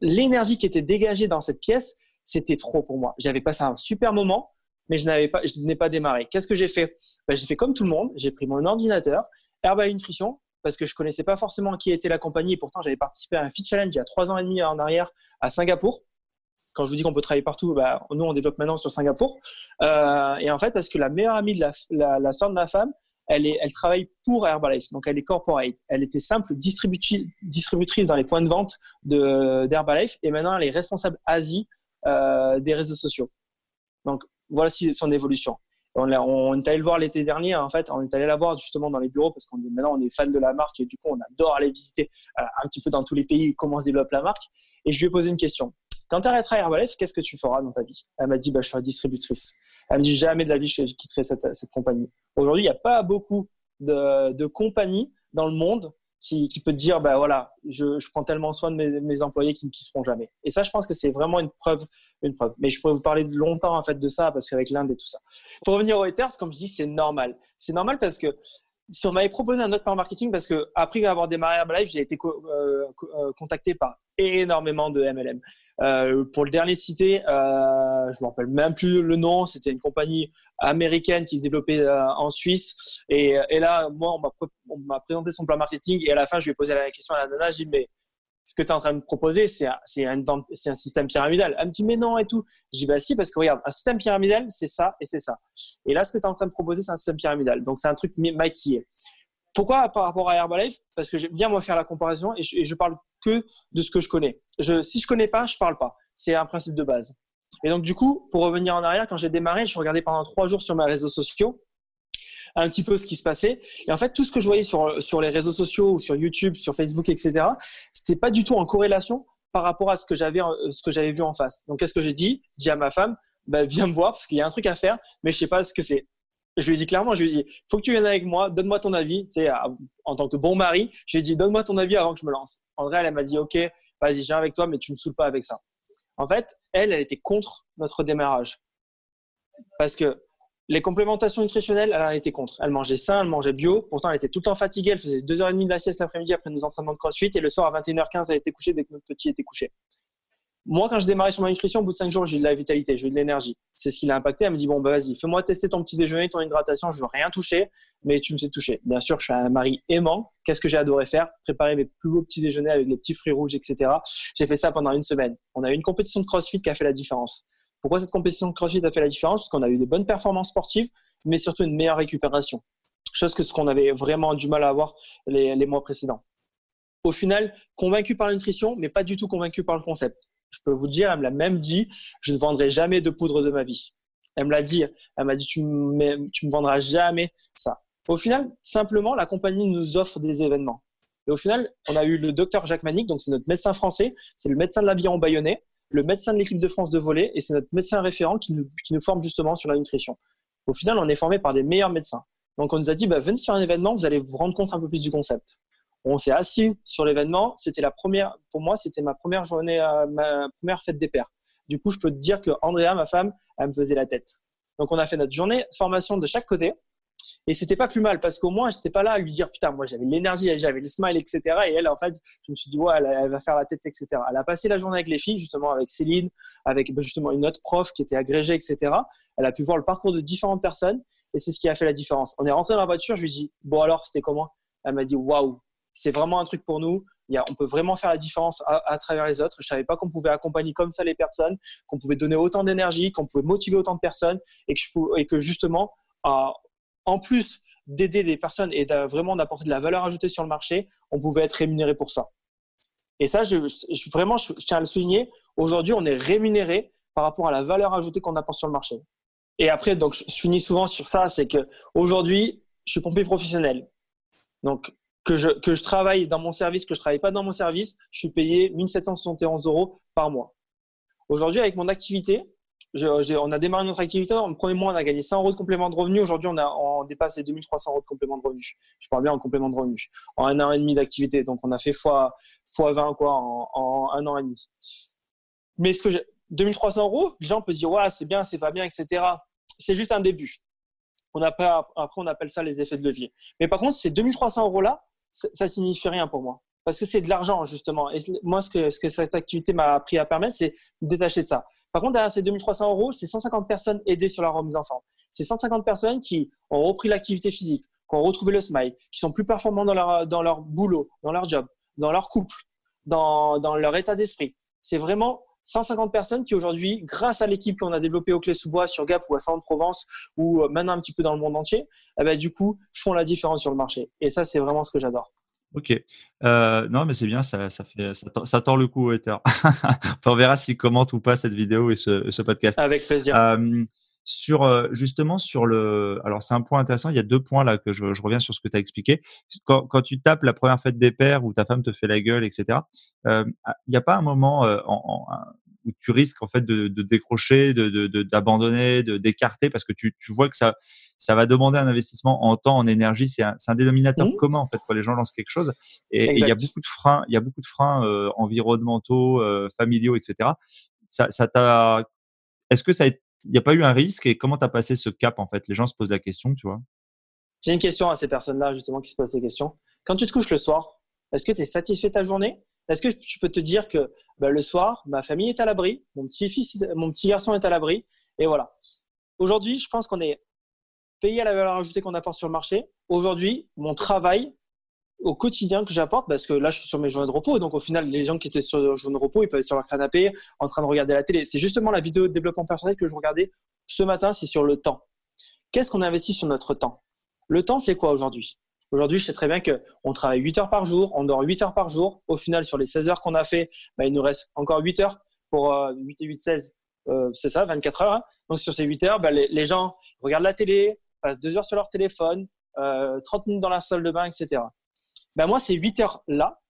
l'énergie qui était dégagée dans cette pièce, c'était trop pour moi. J'avais passé un super moment, mais je n'avais pas, n'ai pas démarré. Qu'est-ce que j'ai fait? Ben, J'ai fait comme tout le monde. J'ai pris mon ordinateur, Herbal Nutrition, parce que je connaissais pas forcément qui était la compagnie. Et pourtant, j'avais participé à un Fit Challenge il y a trois ans et demi en arrière à Singapour quand je vous dis qu'on peut travailler partout, bah, nous, on développe maintenant sur Singapour. Euh, et en fait, parce que la meilleure amie de la, la, soeur de ma femme, elle, travaille pour Herbalife, donc elle est corporate. Elle était simple distributrice, dans les points de vente d'Herbalife et maintenant elle est responsable Asie euh, des réseaux sociaux. Donc voilà son évolution. On, est allé le voir l'été dernier, en fait, on est allé la voir justement dans les bureaux parce qu'on maintenant on est fan de la marque et du coup on adore aller visiter euh, un petit peu dans tous les pays comment se développe la marque. Et je lui ai posé une question quand tu arrêteras Herbalife, qu'est-ce que tu feras dans ta vie? Elle m'a dit, bah, je serai distributrice. Elle me dit, jamais de la vie, je quitterai cette, compagnie. Aujourd'hui, il n'y a pas beaucoup de, compagnies dans le monde qui, qui, peut dire, bah voilà, je, prends tellement soin de mes, employés qui ne quitteront jamais. Et ça, je pense que c'est vraiment une preuve, une preuve. Mais je pourrais vous parler longtemps en fait de ça parce qu'avec l'Inde et tout ça. Pour revenir aux haters, comme je dis, c'est normal. C'est normal parce que si on m'avait proposé un autre plan marketing, parce que après avoir démarré Herbalife, j'ai été euh, euh, contacté par énormément de MLM. Euh, pour le dernier cité, euh, je me rappelle même plus le nom. C'était une compagnie américaine qui se développait euh, en Suisse. Et, là, moi, on m'a présenté son plan marketing et à la fin, je lui ai posé la question à la nana. J'ai dit mais ce que tu es en train de proposer, c'est un, système pyramidal. Elle me dit, mais non et tout. Je dis, bah si, parce que regarde, un système pyramidal, c'est ça et c'est ça. Et là, ce que tu es en train de proposer, c'est un système pyramidal. Donc, c'est un truc maquillé. Pourquoi par rapport à Herbalife? Parce que j'aime bien moi faire la comparaison et je, parle que de ce que je connais. Si je connais pas, je parle pas. C'est un principe de base. Et donc, du coup, pour revenir en arrière, quand j'ai démarré, je regardais pendant trois jours sur mes réseaux sociaux un petit peu ce qui se passait. Et en fait, tout ce que je voyais sur, les réseaux sociaux ou sur YouTube, sur Facebook, etc., c'était pas du tout en corrélation par rapport à ce que j'avais, ce que j'avais vu en face. Donc, qu'est-ce que j'ai dit? J'ai dit à ma femme, bah, viens me voir parce qu'il y a un truc à faire, mais je sais pas ce que c'est. Je lui ai dit clairement, je lui faut que tu viennes avec moi, donne-moi ton avis. Tu sais, en tant que bon mari, je lui ai dit, donne-moi ton avis avant que je me lance. André, elle, elle m'a dit, ok, vas-y, je viens avec toi, mais tu me saoules pas avec ça. En fait, elle, elle était contre notre démarrage. Parce que les complémentations nutritionnelles, elle en était contre. Elle mangeait sain, elle mangeait bio. Pourtant, elle était tout le temps fatiguée. Elle faisait 2h30 de la sieste l'après-midi après nos entraînements de crossfit. Et le soir, à 21h15, elle était couchée dès que notre petit était couché. Moi, quand je démarrais sur ma nutrition, au bout de 5 jours, j'ai de la vitalité, j'ai de l'énergie. C'est ce qui l'a impacté. Elle me dit, bon, bah, vas-y, fais-moi tester ton petit déjeuner, ton hydratation. Je veux rien toucher, mais tu me sais toucher. Bien sûr, je suis un mari aimant. Qu'est-ce que j'ai adoré faire? Préparer mes plus beaux petits déjeuners avec les petits fruits rouges, etc. J'ai fait ça pendant une semaine. On a eu une compétition de crossfit qui a fait la différence. Pourquoi cette compétition de CrossFit a fait la différence? Parce qu'on a eu des bonnes performances sportives, mais surtout une meilleure récupération. Chose que ce qu'on avait vraiment du mal à avoir les, les mois précédents. Au final, convaincu par la nutrition, mais pas du tout convaincu par le concept. Je peux vous dire, elle me l'a même dit, je ne vendrai jamais de poudre de ma vie. Elle me l'a dit, elle m'a dit, tu me, tu me vendras jamais ça. Au final, simplement, la compagnie nous offre des événements. Et au final, on a eu le docteur Jacques Manic, donc c'est notre médecin français, c'est le médecin de l'aviron bayonnais, le médecin de l'équipe de France de volley et c'est notre médecin référent qui nous, qui nous, forme justement sur la nutrition. Au final, on est formé par des meilleurs médecins. Donc, on nous a dit, bah, venez sur un événement, vous allez vous rendre compte un peu plus du concept. On s'est assis sur l'événement. C'était la première, pour moi, c'était ma première journée, euh, ma première fête des pères. Du coup, je peux te dire que Andrea, ma femme, elle me faisait la tête. Donc, on a fait notre journée formation de chaque côté. Et c'était pas plus mal parce qu'au moins, j'étais pas là à lui dire putain, moi j'avais l'énergie, j'avais le smile, etc. Et elle, en fait, je me suis dit ouais, elle, va faire la tête, etc. Elle a passé la journée avec les filles, justement avec Céline, avec bah, justement une autre prof qui était agrégée, etc. Elle a pu voir le parcours de différentes personnes et c'est ce qui a fait la différence. On est rentré dans la voiture, je lui ai dit bon alors, c'était comment? Elle m'a dit waouh, c'est vraiment un truc pour nous. On peut vraiment faire la différence à, travers les autres. Je savais pas qu'on pouvait accompagner comme ça les personnes, qu'on pouvait donner autant d'énergie, qu'on pouvait motiver autant de personnes et que, justement, en plus d'aider des personnes et vraiment d'apporter de la valeur ajoutée sur le marché, on pouvait être rémunéré pour ça. Et ça, je, je vraiment, je, tiens à le souligner. Aujourd'hui, on est rémunéré par rapport à la valeur ajoutée qu'on apporte sur le marché. Et après, donc, je finis souvent sur ça, c'est que aujourd'hui, je suis pompier professionnel. Donc, que je, que je travaille dans mon service, que je travaille pas dans mon service, je suis payé 1771 euros par mois. Aujourd'hui, avec mon activité, on a démarré notre activité. En premier mois, on a gagné 100 euros de complément de revenu. Aujourd'hui, on, on dépasse les 2300 euros de complément de revenu. Je parle bien en complément de revenu. En un an et demi d'activité. Donc, on a fait fois, fois 20 quoi, en, un an et demi. Mais ce que 2300 euros, les gens peuvent dire, ouais, c'est bien, c'est pas bien, etc. C'est juste un début. On a pas, après, on appelle ça les effets de levier. Mais par contre, ces 2300 euros-là, ça, ça signifie rien pour moi parce que c'est de l'argent justement. Et moi, ce que, ce que cette activité m'a appris à permettre, c'est de détacher de ça. Par contre, derrière ces 2300 euros, c'est 150 personnes aidées sur la remise en forme. C'est 150 personnes qui ont repris l'activité physique, qui ont retrouvé le smile, qui sont plus performants dans leur, boulot, dans leur job, dans leur couple, dans leur état d'esprit. C'est vraiment 150 personnes qui aujourd'hui, grâce à l'équipe qu'on a développée au Clé-sous-Bois, sur Gap ou à Saint-Provence ou maintenant un petit peu dans le monde entier, eh ben, du coup, font la différence sur le marché. Et ça, c'est vraiment ce que j'adore. Ok. Euh, non, mais c'est bien, ça, ça, fait, ça, tord, ça tord le coup au hater. on verra s'il commente ou pas cette vidéo et ce, ce podcast. Avec plaisir. Euh, sur euh, justement sur le, alors c'est un point intéressant. Il y a deux points là que je, je reviens sur ce que tu as expliqué. Quand, quand, tu tapes la première fête des pères où ta femme te fait la gueule, etc. Euh, il n'y a pas un moment, en, en, où tu risques en fait de, de décrocher, d'abandonner, de, d'écarter parce que tu, tu vois que ça, ça va demander un investissement en temps, en énergie. C'est un, un, dénominateur mmh. commun en fait quand les gens lancent quelque chose. Et il y a beaucoup de freins, il y a beaucoup de freins euh, environnementaux, euh, familiaux, etc. Ça, ça t'a. Est-ce que ça, il n'y a pas eu un risque et comment tu as passé ce cap en fait? Les gens se posent la question, tu vois. J'ai une question à ces personnes-là justement qui se posent ces questions. Quand tu te couches le soir, est-ce que tu es satisfait de ta journée? Est-ce que tu peux te dire que bah, le soir, ma famille est à l'abri, mon petit fils, mon petit garçon est à l'abri, et voilà. Aujourd'hui, je pense qu'on est payé à la valeur ajoutée qu'on apporte sur le marché. Aujourd'hui, mon travail au quotidien que j'apporte, parce que là, je suis sur mes journées de repos, donc au final, les gens qui étaient sur leurs journées de repos, ils peuvent être sur leur canapé, en train de regarder la télé. C'est justement la vidéo de développement personnel que je regardais ce matin, c'est sur le temps. Qu'est-ce qu'on investit sur notre temps? Le temps, c'est quoi aujourd'hui? Aujourd'hui, je sais très bien qu'on travaille 8 heures par jour, on dort 8 heures par jour. Au final, sur les 16 heures qu'on a fait, bah, il nous reste encore 8 heures pour 8 et 8, 16, c'est ça, 24 heures. Hein. Donc sur ces 8 heures, bah, les, gens regardent la télé, passent 2 heures sur leur téléphone, 30 euh, minutes dans la salle de bain, etc. Bah, moi, ces 8 heures-là,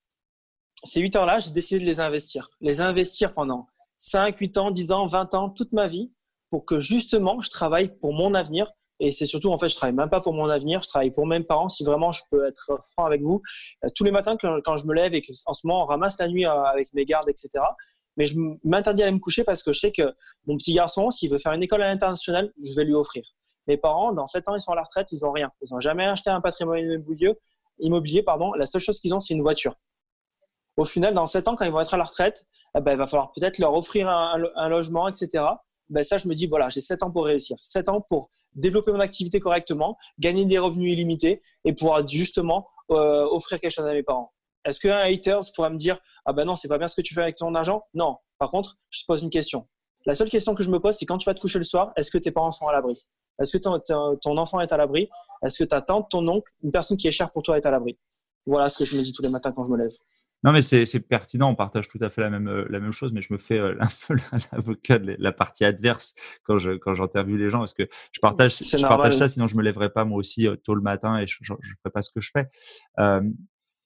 ces 8 heures-là, j'ai décidé de les investir. Les investir pendant 5, 8 ans, 10 ans, 20 ans, toute ma vie, pour que justement, je travaille pour mon avenir, et c'est surtout, en fait, je travaille même pas pour mon avenir, je travaille pour mes parents. Si vraiment je peux être franc avec vous, euh, tous les matins quand, je me lève et qu'en ce moment on ramasse la nuit euh, avec mes gardes, etc. Mais je m'interdis à aller me coucher parce que je sais que mon petit garçon, s'il veut faire une école à l'international, je vais lui offrir. Mes parents, dans 7 ans, ils sont à la retraite, ils ont rien. Ils n'ont jamais acheté un patrimoine immobilier. Immobilier pardon. La seule chose qu'ils ont, c'est une voiture. Au final, dans 7 ans, quand ils vont être à la retraite, eh ben, il va falloir peut-être leur offrir un logement, etc ben ça, je me dis, voilà, j'ai 7 ans pour réussir. 7 ans pour développer mon activité correctement, gagner des revenus illimités et pouvoir justement euh, offrir quelque chose à mes parents. Est-ce qu'un hater pourrait me dire, ah ben non, c'est pas bien ce que tu fais avec ton argent? Non. Par contre, je te pose une question. La seule question que je me pose, c'est quand tu vas te coucher le soir, est-ce que tes parents sont à l'abri? Est-ce que ton, ton, enfant est à l'abri? Est-ce que ta tante, ton oncle, une personne qui est chère pour toi est à l'abri? Voilà ce que je me dis tous les matins quand je me lève. Non, mais c'est pertinent. On partage tout à fait la même, euh, la même chose, mais je me fais euh, un peu l'avocat de la partie adverse quand je quand j'interviewe les gens parce que je partage, je partage ça, sinon je me lèverai pas moi aussi euh, tôt le matin et je ne ferai pas ce que je fais. Euh,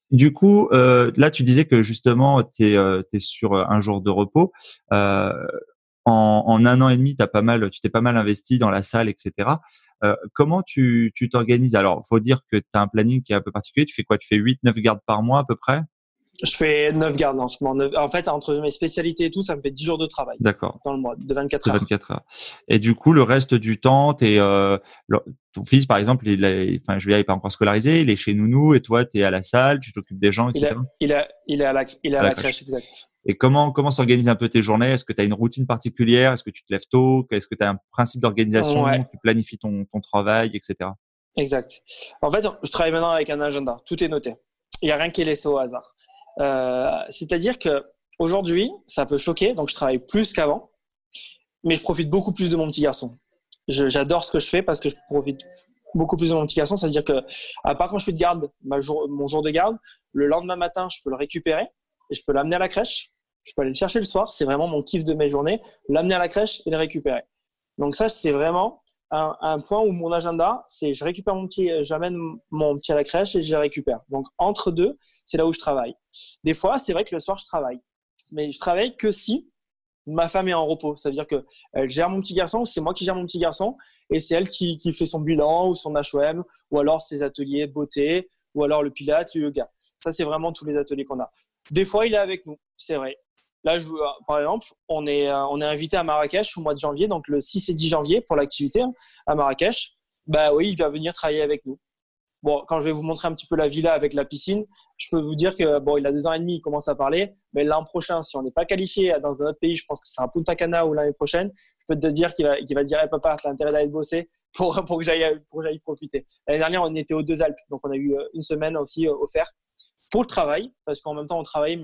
du coup, euh, là, tu disais que justement, tu es, es, sur un jour de repos. En, en, un an et demi, as pas mal, tu t'es pas mal investi dans la salle, etc. Euh, comment tu t'organises? Alors, faut dire que tu as un planning qui est un peu particulier. Tu fais quoi? Tu fais 8-9 gardes par mois à peu près? Je fais 9 gardes En fait, entre mes spécialités et tout, ça me fait 10 jours de travail. D'accord. Dans le mois, de 24 heures. De 24 heures. Et du coup, le reste du temps, es, euh, ton fils, par exemple, il est, enfin, Julien n'est pas encore scolarisé, il est chez Nounou et toi, tu es à la salle, tu t'occupes des gens, etc. Il, est, il est à la, il est à, la, crèche, exact. Et comment, comment s'organisent un peu tes journées? Est-ce que tu as une routine particulière? Est-ce que tu te lèves tôt? Est-ce que tu as un principe d'organisation? Tu planifies ton, ton travail, etc. Exact. En fait, je travaille maintenant avec un agenda. Tout est noté. Il n'y a rien qui est laissé au hasard. Euh, c'est-à-dire que aujourd'hui, ça peut choquer, donc je travaille plus qu'avant, mais je profite beaucoup plus de mon petit garçon. J'adore ce que je fais parce que je profite beaucoup plus de mon petit garçon. C'est-à-dire que, à part quand je suis de garde, mon jour de garde, le lendemain matin, je peux le récupérer et je peux l'amener à la crèche. Je peux aller le chercher le soir. C'est vraiment mon kiff de mes journées. L'amener à la crèche et le récupérer. Donc ça, c'est vraiment un, point où mon agenda, c'est je récupère mon petit, j'amène mon petit à la crèche et je le récupère. Donc entre deux, c'est là où je travaille. Des fois, c'est vrai que le soir, je travaille, mais je travaille que si ma femme est en repos. Ça veut dire que elle gère mon petit garçon, c'est moi qui gère mon petit garçon, et c'est elle qui, qui, fait son bilan ou son HOM, ou alors ses ateliers beauté, ou alors le pilates, le yoga. Ça, c'est vraiment tous les ateliers qu'on a. Des fois, il est avec nous, c'est vrai. Là, je, par exemple, on est, euh, on est invité à Marrakech au mois de janvier, donc le 6 et 10 janvier pour l'activité hein, à Marrakech. Bah oui, il va venir travailler avec nous. Bon, quand je vais vous montrer un petit peu la villa avec la piscine, je peux vous dire que bon, il a deux ans et demi, il commence à parler, mais l'an prochain, si on n'est pas qualifié dans un autre pays, je pense que c'est un Punta Cana ou l'année prochaine, je peux te dire qu'il va, dire hey, papa, t'as intérêt d'aller bosser pour, que j'aille profiter. L'année dernière, on était aux deux Alpes, donc on a eu euh, une semaine aussi euh, offerte pour le travail, parce qu'en même temps on travaille,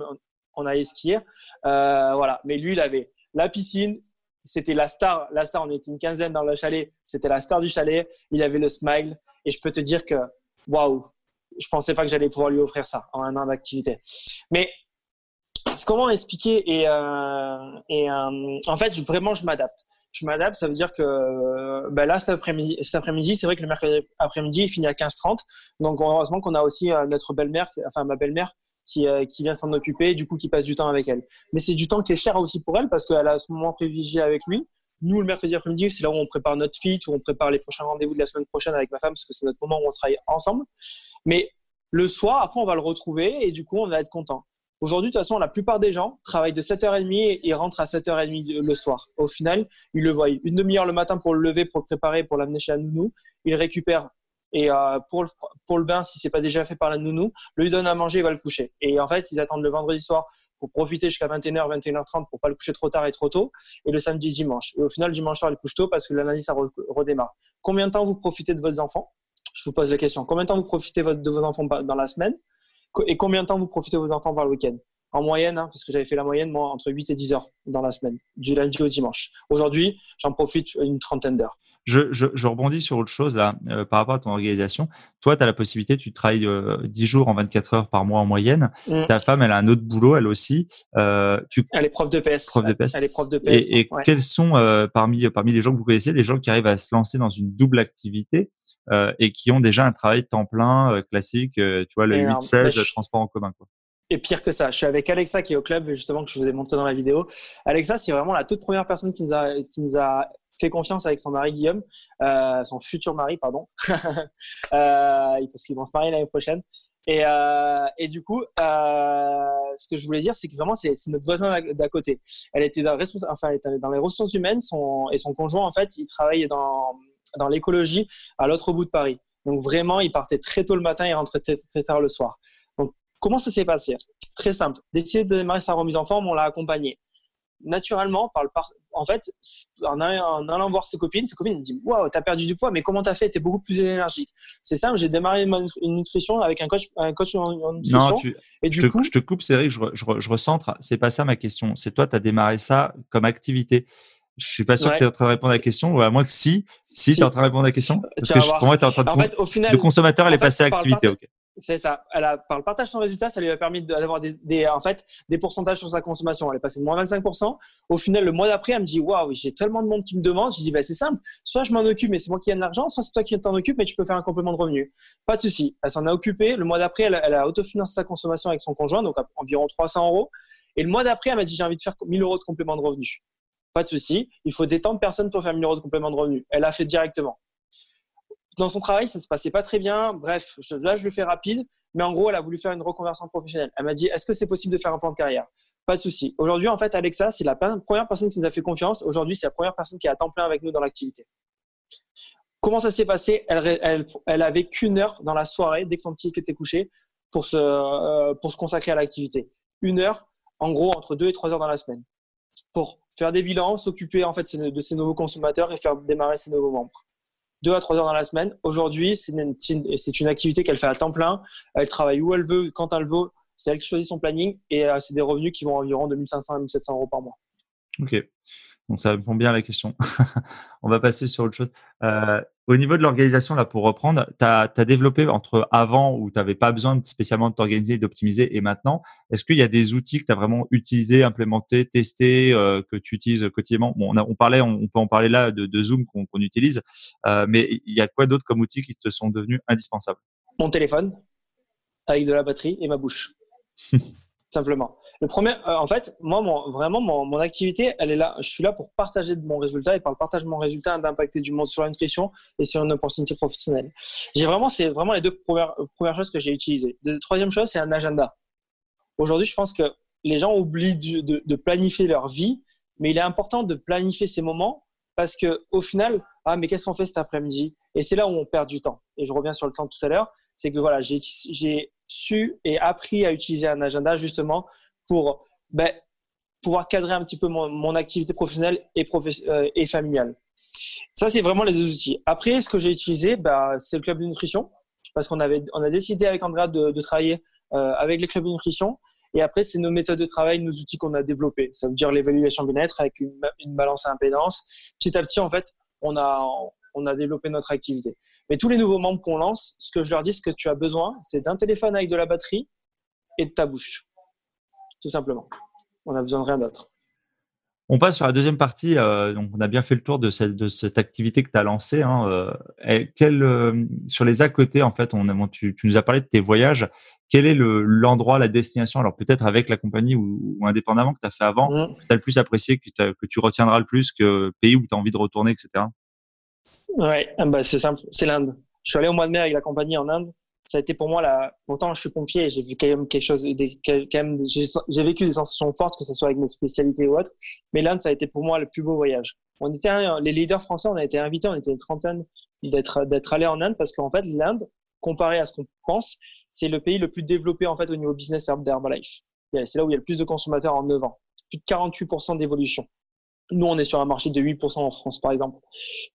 on allait skier. Euh, voilà. Mais lui, il avait la piscine. C'était la star. La star, on était une quinzaine dans le chalet. C'était la star du chalet. Il avait le smile. Et je peux te dire que, waouh, je pensais pas que j'allais pouvoir lui offrir ça en un an d'activité. Mais comment expliquer et, euh, euh, en fait vraiment je m'adapte. Je m'adapte, ça veut dire que ben là cet après-midi, cet après-midi, c'est vrai que le mercredi après-midi il finit à 15h30. Donc heureusement qu'on a aussi notre belle-mère, enfin ma belle-mère qui, qui vient s'en occuper, du coup qui passe du temps avec elle. Mais c'est du temps qui est cher aussi pour elle parce qu'elle a ce moment privilégié avec lui. Nous, le mercredi après-midi, c'est là où on prépare notre fit, où on prépare les prochains rendez-vous de la semaine prochaine avec ma femme, parce que c'est notre moment où on travaille ensemble. Mais le soir, après, on va le retrouver et du coup, on va être content. Aujourd'hui, de toute façon, la plupart des gens travaillent de 7h30 et rentrent à 7h30 le soir. Au final, ils le voient. Une demi-heure le matin pour le lever, pour le préparer, pour l'amener chez la nounou. Ils récupèrent. Et euh, pour, le, pour le bain, si c'est pas déjà fait par la nounou, lui donne à manger, il va le coucher. Et en fait, ils attendent le vendredi soir pour profiter jusqu'à 21h, 21h30 pour pas le coucher trop tard et trop tôt. Et le samedi, dimanche. Et au final, dimanche soir, il couche tôt parce que le lundi, ça redémarre. Combien de temps vous profitez de vos enfants? Je vous pose la question. Combien de temps vous profitez de vos enfants dans la semaine? Et combien de temps vous profitez de vos enfants par le week-end? En moyenne, hein, parce que j'avais fait la moyenne, moi, entre 8 et 10 heures dans la semaine, du lundi au dimanche. Aujourd'hui, j'en profite une trentaine d'heures. Je, je, je, rebondis sur autre chose là, euh, par rapport à ton organisation. Toi, tu as la possibilité, tu travailles euh, 10 jours en 24 heures par mois en moyenne. Mm. Ta femme, elle a un autre boulot, elle aussi. Euh, tu... Elle est prof de PS. Prof de PS. Elle est prof de PS. Et, et quels sont euh, parmi, parmi les gens que vous connaissez, des gens qui arrivent à se lancer dans une double activité euh, et qui ont déjà un travail de temps plein euh, classique, euh, tu vois, le 8-16, bah, transport en commun. Quoi? Et pire que ça, je suis avec Alexa qui est au club, justement, que je vous ai montré dans la vidéo. Alexa, c'est vraiment la toute première personne qui nous a, qui nous a fait confiance avec son mari Guillaume, euh, son futur mari, pardon, euh, parce qu'ils vont se marier l'année prochaine. Et, euh, du coup, euh, ce que je voulais dire, c'est que vraiment, c'est notre voisin d'à côté. Elle était dans, les ressources humaines son, et son conjoint, en fait, il travaillait dans, dans l'écologie à l'autre bout de Paris. Donc vraiment, il partait très tôt le matin et rentrait très, très tard le soir. Donc comment ça s'est passé? Très simple. Décider de démarrer sa remise en forme, on l'a accompagné. Naturellement, par le en fait, en allant, voir ses copines, ses copines me disent Waouh, t'as perdu du poids, mais comment t'as fait? T'es beaucoup plus énergique. C'est simple, j'ai démarré une nutrition avec un coach, un coach en nutrition. Non, tu, et du je, coup, te, je te coupe, c'est vrai je, je, je recentre. C'est pas ça ma question. C'est toi, tu as démarré ça comme activité. Je suis pas sûr que tu es en train de répondre à la question, ou à moins que si, si, tu es en train de répondre à la question. Parce que pour moi, tu es en train de, en fait, au final, de consommateur, elle est passée à activité. C'est ça. Elle a, par le partage de son résultat, ça lui a permis d'avoir des, des, en fait, des pourcentages sur sa consommation. Elle est passée de moins 25%. Au final, le mois d'après, elle me dit Waouh, j'ai tellement de monde qui me demande. Je dis bah, C'est simple. Soit je m'en occupe, mais c'est moi qui gagne l'argent, soit c'est toi qui t'en occupe, mais tu peux faire un complément de revenu. Pas de souci. Elle s'en a occupé. Le mois d'après, elle, elle, a autofinancé sa consommation avec son conjoint, donc environ 300 euros. Et le mois d'après, elle m'a dit J'ai envie de faire 1000 euros de complément de revenu. Pas de souci. Il faut détendre personne pour faire 1000 euros de complément de revenu. Elle a fait directement. Dans son travail, ça se passait pas très bien. Bref, là, je le fais rapide. Mais en gros, elle a voulu faire une reconversion professionnelle. Elle m'a dit, est-ce que c'est possible de faire un plan de carrière? Pas de souci. Aujourd'hui, en fait, Alexa, c'est la première personne qui nous a fait confiance. Aujourd'hui, c'est la première personne qui est à temps plein avec nous dans l'activité. Comment ça s'est passé? Elle, elle, avait qu'une heure dans la soirée, dès que son petit était couché, pour se, euh, pour se consacrer à l'activité. Une heure, en gros, entre deux et trois heures dans la semaine pour faire des bilans, s'occuper en fait de ces nouveaux consommateurs et faire démarrer ces nouveaux membres. Deux à trois heures dans la semaine. Aujourd'hui, c'est une, activité qu'elle fait à temps plein. Elle travaille où elle veut, quand elle veut. C'est elle qui choisit son planning et euh, c'est des revenus qui vont environ de 1500 à 1700 euros par mois. Ok. Donc ça répond bien à la question. On va passer sur autre chose. Euh, au niveau de l'organisation, là, pour reprendre, tu as, développé entre avant où tu n'avais pas besoin spécialement de t'organiser, d'optimiser et maintenant, est-ce qu'il y a des outils que tu as vraiment utilisés, implémentés, testés, euh, que tu utilises quotidiennement? Bon, on, on, parlait, on, peut en parler là de, de Zoom qu'on utilise, euh, mais il y a quoi d'autre comme outils qui te sont devenus indispensables? Mon téléphone avec de la batterie et ma bouche. Simplement. Le premier, euh, en fait, moi, vraiment, mon, activité, elle est là. Je suis là pour partager mon résultat et par le partage de mon résultat, d'impacter du monde sur la nutrition et sur une opportunité professionnelle. J'ai vraiment, c'est vraiment les deux premières, premières choses que j'ai utilisées. Troisième chose, c'est un agenda. Aujourd'hui, je pense que les gens oublient de, de, planifier leur vie, mais il est important de planifier ces moments parce que au final, ah, mais qu'est-ce qu'on fait cet après-midi? Et c'est là où on perd du temps. Et je reviens sur le temps tout à l'heure. C'est que voilà, j'ai su et appris à utiliser un agenda justement pour ben, pouvoir cadrer un petit peu mon, activité professionnelle et, euh, et familiale. Ça, c'est vraiment les deux outils. Après, ce que j'ai utilisé, ben, c'est le club de nutrition, parce qu'on avait, on a décidé avec Andrea de, de travailler euh, avec les clubs de nutrition. Et après, c'est nos méthodes de travail, nos outils qu'on a développés. Ça veut dire l'évaluation bien-être avec une, une, balance à impédance. Petit à petit, en fait, on a, on a développé notre activité. Mais tous les nouveaux membres qu'on lance, ce que je leur dis, ce que tu as besoin, c'est d'un téléphone avec de la batterie et de ta bouche tout simplement. On a besoin de rien d'autre. On passe sur la deuxième partie. Euh, donc, on a bien fait le tour de cette, de cette activité que tu as lancée. Hein, euh, quel, euh, sur les à côté, en fait, on, tu, tu, nous as parlé de tes voyages. Quel est l'endroit, la destination? Alors, peut-être avec la compagnie ou, indépendamment que tu as fait avant, mmh. que tu as le plus apprécié, que, que, tu retiendras le plus, que pays où tu as envie de retourner, etc. Ouais, ah bah, c'est simple. C'est l'Inde. Je suis allé au mois de mai avec la compagnie en Inde ça a été pour moi la. Pourtant, je suis pompier j'ai vu quand même quelque chose. Des, quand même, j'ai vécu des sensations fortes, que ce soit avec mes spécialités ou autre. Mais l'Inde, ça a été pour moi le plus beau voyage. On était les leaders français, on a été invités, on était une trentaine d'être d'être allés en Inde parce qu'en fait, l'Inde, comparé à ce qu'on pense, c'est le pays le plus développé en fait au niveau business d'Herbalife. C'est là où il y a le plus de consommateurs en 9 ans. Plus de 48% d'évolution. Nous, on est sur un marché de 8% en France, par exemple.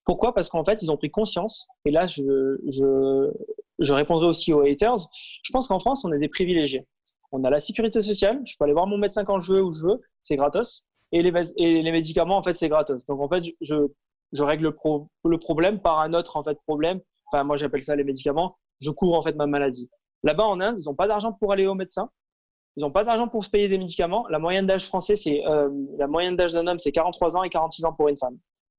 Pourquoi? Parce qu'en fait, ils ont pris conscience, et là, je, je, je répondrai aussi aux haters. Je pense qu'en France, on est des privilégiés. On a la sécurité sociale. Je peux aller voir mon médecin quand je veux, où je veux. C'est gratos. Et les, médicaments, en fait, c'est gratos. Donc, en fait, je, règle le problème par un autre, en fait, problème. Enfin, moi, j'appelle ça les médicaments. Je couvre, en fait, ma maladie. Là-bas, en Inde, ils n'ont pas d'argent pour aller au médecin. Ils n'ont pas d'argent pour se payer des médicaments. La moyenne d'âge français, c'est, euh, la moyenne d'âge d'un homme, c'est 43 ans et 46 ans pour une femme.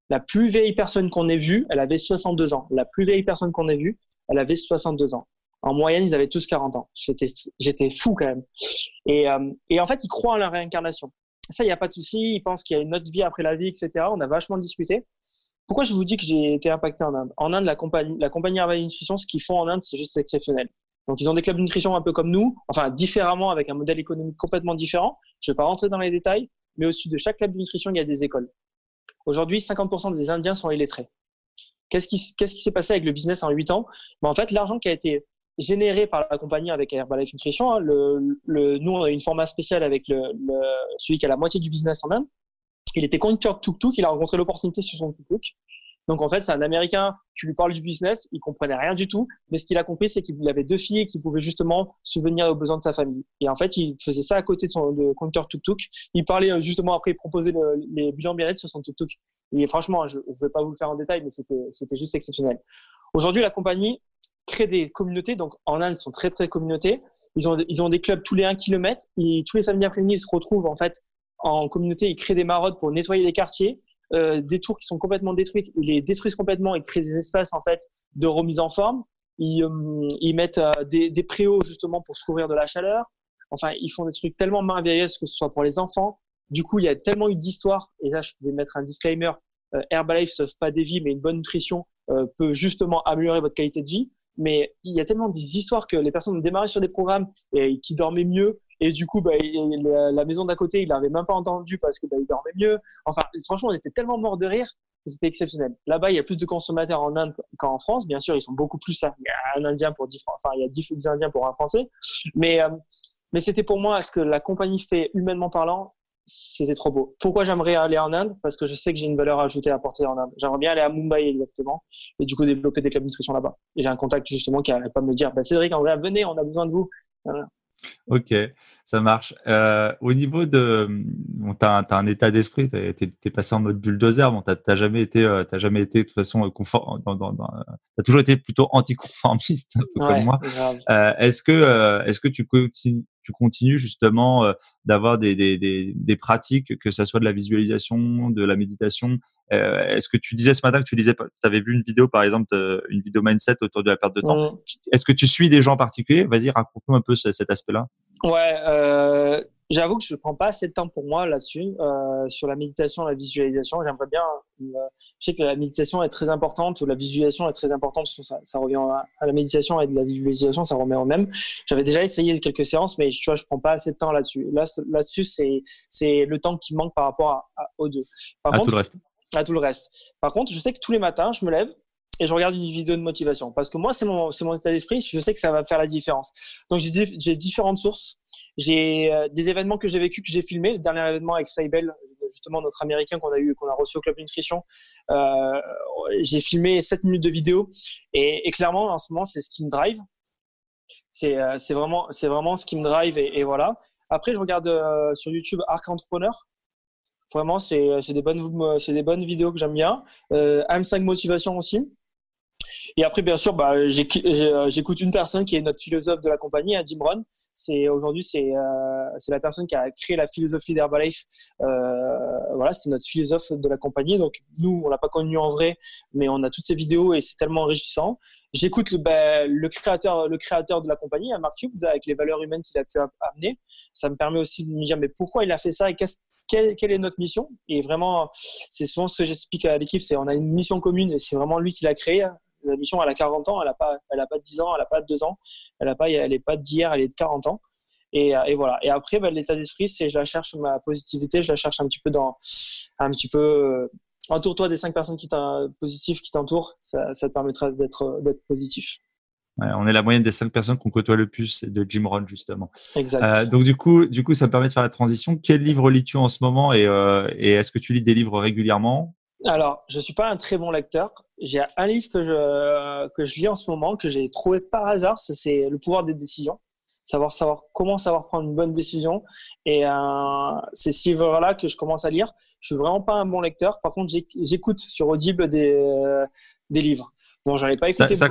La plus vieille personne qu'on ait vue, elle avait 62 ans. La plus vieille personne qu'on ait vue, elle avait 62 ans. En moyenne, ils avaient tous 40 ans. J'étais fou quand même. Et, euh, et en fait, ils croient en la réincarnation. Ça, il n'y a pas de souci. Ils pensent qu'il y a une autre vie après la vie, etc. On a vachement discuté. Pourquoi je vous dis que j'ai été impacté en Inde? En Inde, la compagnie, la compagnie Herbal Nutrition, ce qu'ils font en Inde, c'est juste exceptionnel. Donc, ils ont des clubs de nutrition un peu comme nous, enfin différemment, avec un modèle économique complètement différent. Je ne vais pas rentrer dans les détails, mais au-dessus de chaque club de nutrition, il y a des écoles. Aujourd'hui, 50% des Indiens sont illettrés. Qu'est-ce qui s'est passé avec le business en 8 ans? Ben, En fait, l'argent qui a été généré par la compagnie avec Herbalife Nutrition, hein, le, nous, on a une format spéciale avec le, celui qui a la moitié du business en Inde. Il était conducteur de tuk-tuk, il a rencontré l'opportunité sur son tuk-tuk. Donc en fait, c'est un Américain qui lui parle du business, il comprenait rien du tout, mais ce qu'il a compris, c'est qu'il avait deux filles qui pouvaient justement subvenir aux besoins de sa famille. Et en fait, il faisait ça à côté de son de conducteur tuk-tuk. Il parlait euh, justement après, il proposait les bilans bien-être sur son tuk-tuk. Et franchement, je ne vais pas vous le faire en détail, mais c'était juste exceptionnel. Aujourd'hui, la compagnie crée des communautés. Donc en Inde, ils sont très très communautés. Ils ont ils ont des clubs tous les 1 km. Et tous les samedis après-midi, ils se retrouvent en fait en communauté. Ils créent des maraudes pour nettoyer les quartiers. Euh, des tours qui sont complètement détruites, ils les détruisent complètement et créent des espaces en fait de remise en forme. Ils, euh, ils mettent euh, des, des, préaux justement pour se couvrir de la chaleur. Enfin, ils font des trucs tellement merveilleux que ce soit pour les enfants. Du coup, il y a tellement eu d'histoires. Et là, je vais mettre un disclaimer. Herbalife sauve pas des vies, mais une bonne nutrition peut justement améliorer votre qualité de vie. Mais il y a tellement des histoires que les personnes ont démarré sur des programmes et qui dormaient mieux et du coup, bah, la maison d'à côté, il n'avait même pas entendu parce que bah, il dormait mieux. Enfin, franchement, on était tellement mort de rire que c'était exceptionnel. Là-bas, il y a plus de consommateurs en Inde qu'en France. Bien sûr, ils sont beaucoup plus. Hein. Il y a un Indien pour 10 Enfin, il y a 10 Indiens pour un Français. Mais, euh, mais c'était pour moi ce que la compagnie fait humainement parlant. C'était trop beau. Pourquoi j'aimerais aller en Inde? Parce que je sais que j'ai une valeur ajoutée à apporter en Inde. J'aimerais bien aller à Mumbai exactement et du coup développer des clubs de nutrition là-bas. Et j'ai un contact justement qui n'arrête pas me dire bah, Cédric, en vrai, venez, on a besoin de vous. Ok, ça marche. Euh, au niveau de, bon, tu as, un état d'esprit, tu es, passé en mode bulldozer, bon, tu n'as jamais été, euh, jamais été de toute façon euh, confort, dans, dans, as toujours été plutôt anticonformiste, comme moi. est-ce que, est-ce que tu continues, tu continues justement euh, d'avoir des, des, des, des, pratiques, que ça soit de la visualisation, de la méditation. Euh, est-ce que tu disais ce matin que tu disais, tu avais vu une vidéo par exemple, une vidéo mindset autour de la perte de temps. Est-ce que tu suis des gens particuliers? Vas-y, raconte-nous un peu cet aspect-là. Ouais, euh, J'avoue que je ne prends pas assez de temps pour moi là-dessus, euh, sur la méditation, la visualisation. J'aimerais bien. Euh, je sais que la méditation est très importante, ou la visualisation est très importante. Ça, ça revient à, la méditation et de la visualisation, ça remet au même. J'avais déjà essayé quelques séances, mais tu vois, je prends pas assez de temps là-dessus. Là, là-dessus, c'est c'est le temps qui manque par rapport à, aux deux. Par à contre, tout le reste. À tout le reste. Par contre, je sais que tous les matins, je me lève et je regarde une vidéo de motivation parce que moi, c'est mon c'est mon état d'esprit. Je sais que ça va faire la différence. Donc j'ai j'ai différentes sources. J'ai euh, des événements que j'ai vécu, que j'ai filmés. Le dernier événement avec Saibel, justement notre américain qu'on a eu, qu'on a reçu au club nutrition. Euh, j'ai filmé 7 minutes de vidéo et, clairement en ce moment c'est ce qui me drive. C'est euh, vraiment c'est vraiment ce qui me drive et, voilà. Après je regarde sur YouTube Arc Entrepreneur. Vraiment c'est des bonnes c'est des bonnes vidéos que j'aime bien. M5 Motivation aussi. Et après, bien sûr, bah, j'écoute une personne qui est notre philosophe de la compagnie, hein, Jim Rohn. C'est aujourd'hui, c'est c'est la personne qui a créé la philosophie d'Herbalife. voilà, c'est notre philosophe de la compagnie. Donc nous, on l'a pas connu en vrai, mais on a toutes ses vidéos et c'est tellement enrichissant. J'écoute le, bah, le, créateur, de la compagnie, hein, Mark Hughes, avec les valeurs humaines qu'il a pu amener. Ça me permet aussi de me dire, mais pourquoi il a fait ça et quelle, est notre mission? Et vraiment, c'est souvent ce que j'explique à l'équipe, c'est on a une mission commune et c'est vraiment lui qui l'a créée. La mission, elle a 40 ans, elle n'a pas, elle a pas 10 ans, elle n'a pas 2 ans, elle n'est pas, pas d'hier, elle est de 40 ans. Et, et voilà. Et après, bah, l'état d'esprit, c'est je la cherche ma positivité, je la cherche un petit peu dans, un petit peu entoure-toi des cinq personnes qui positives qui t'entourent, ça, ça, te permettra d'être positif. Ouais, on est la moyenne des cinq personnes qu'on côtoie le plus, de Jim Rohn justement. Exact. Euh, donc du coup, du coup, ça me permet de faire la transition. Quel livre lis-tu en ce moment et, euh, et est-ce que tu lis des livres régulièrement? Alors, je suis pas un très bon lecteur. J'ai un livre que je que je lis en ce moment que j'ai trouvé par hasard. C'est Le pouvoir des décisions savoir savoir comment savoir prendre une bonne décision. Et euh, c'est ce livre-là que je commence à lire. Je suis vraiment pas un bon lecteur. Par contre, j'écoute sur Audible des, euh, des livres. Bon, j'en ai pas écouté. Ça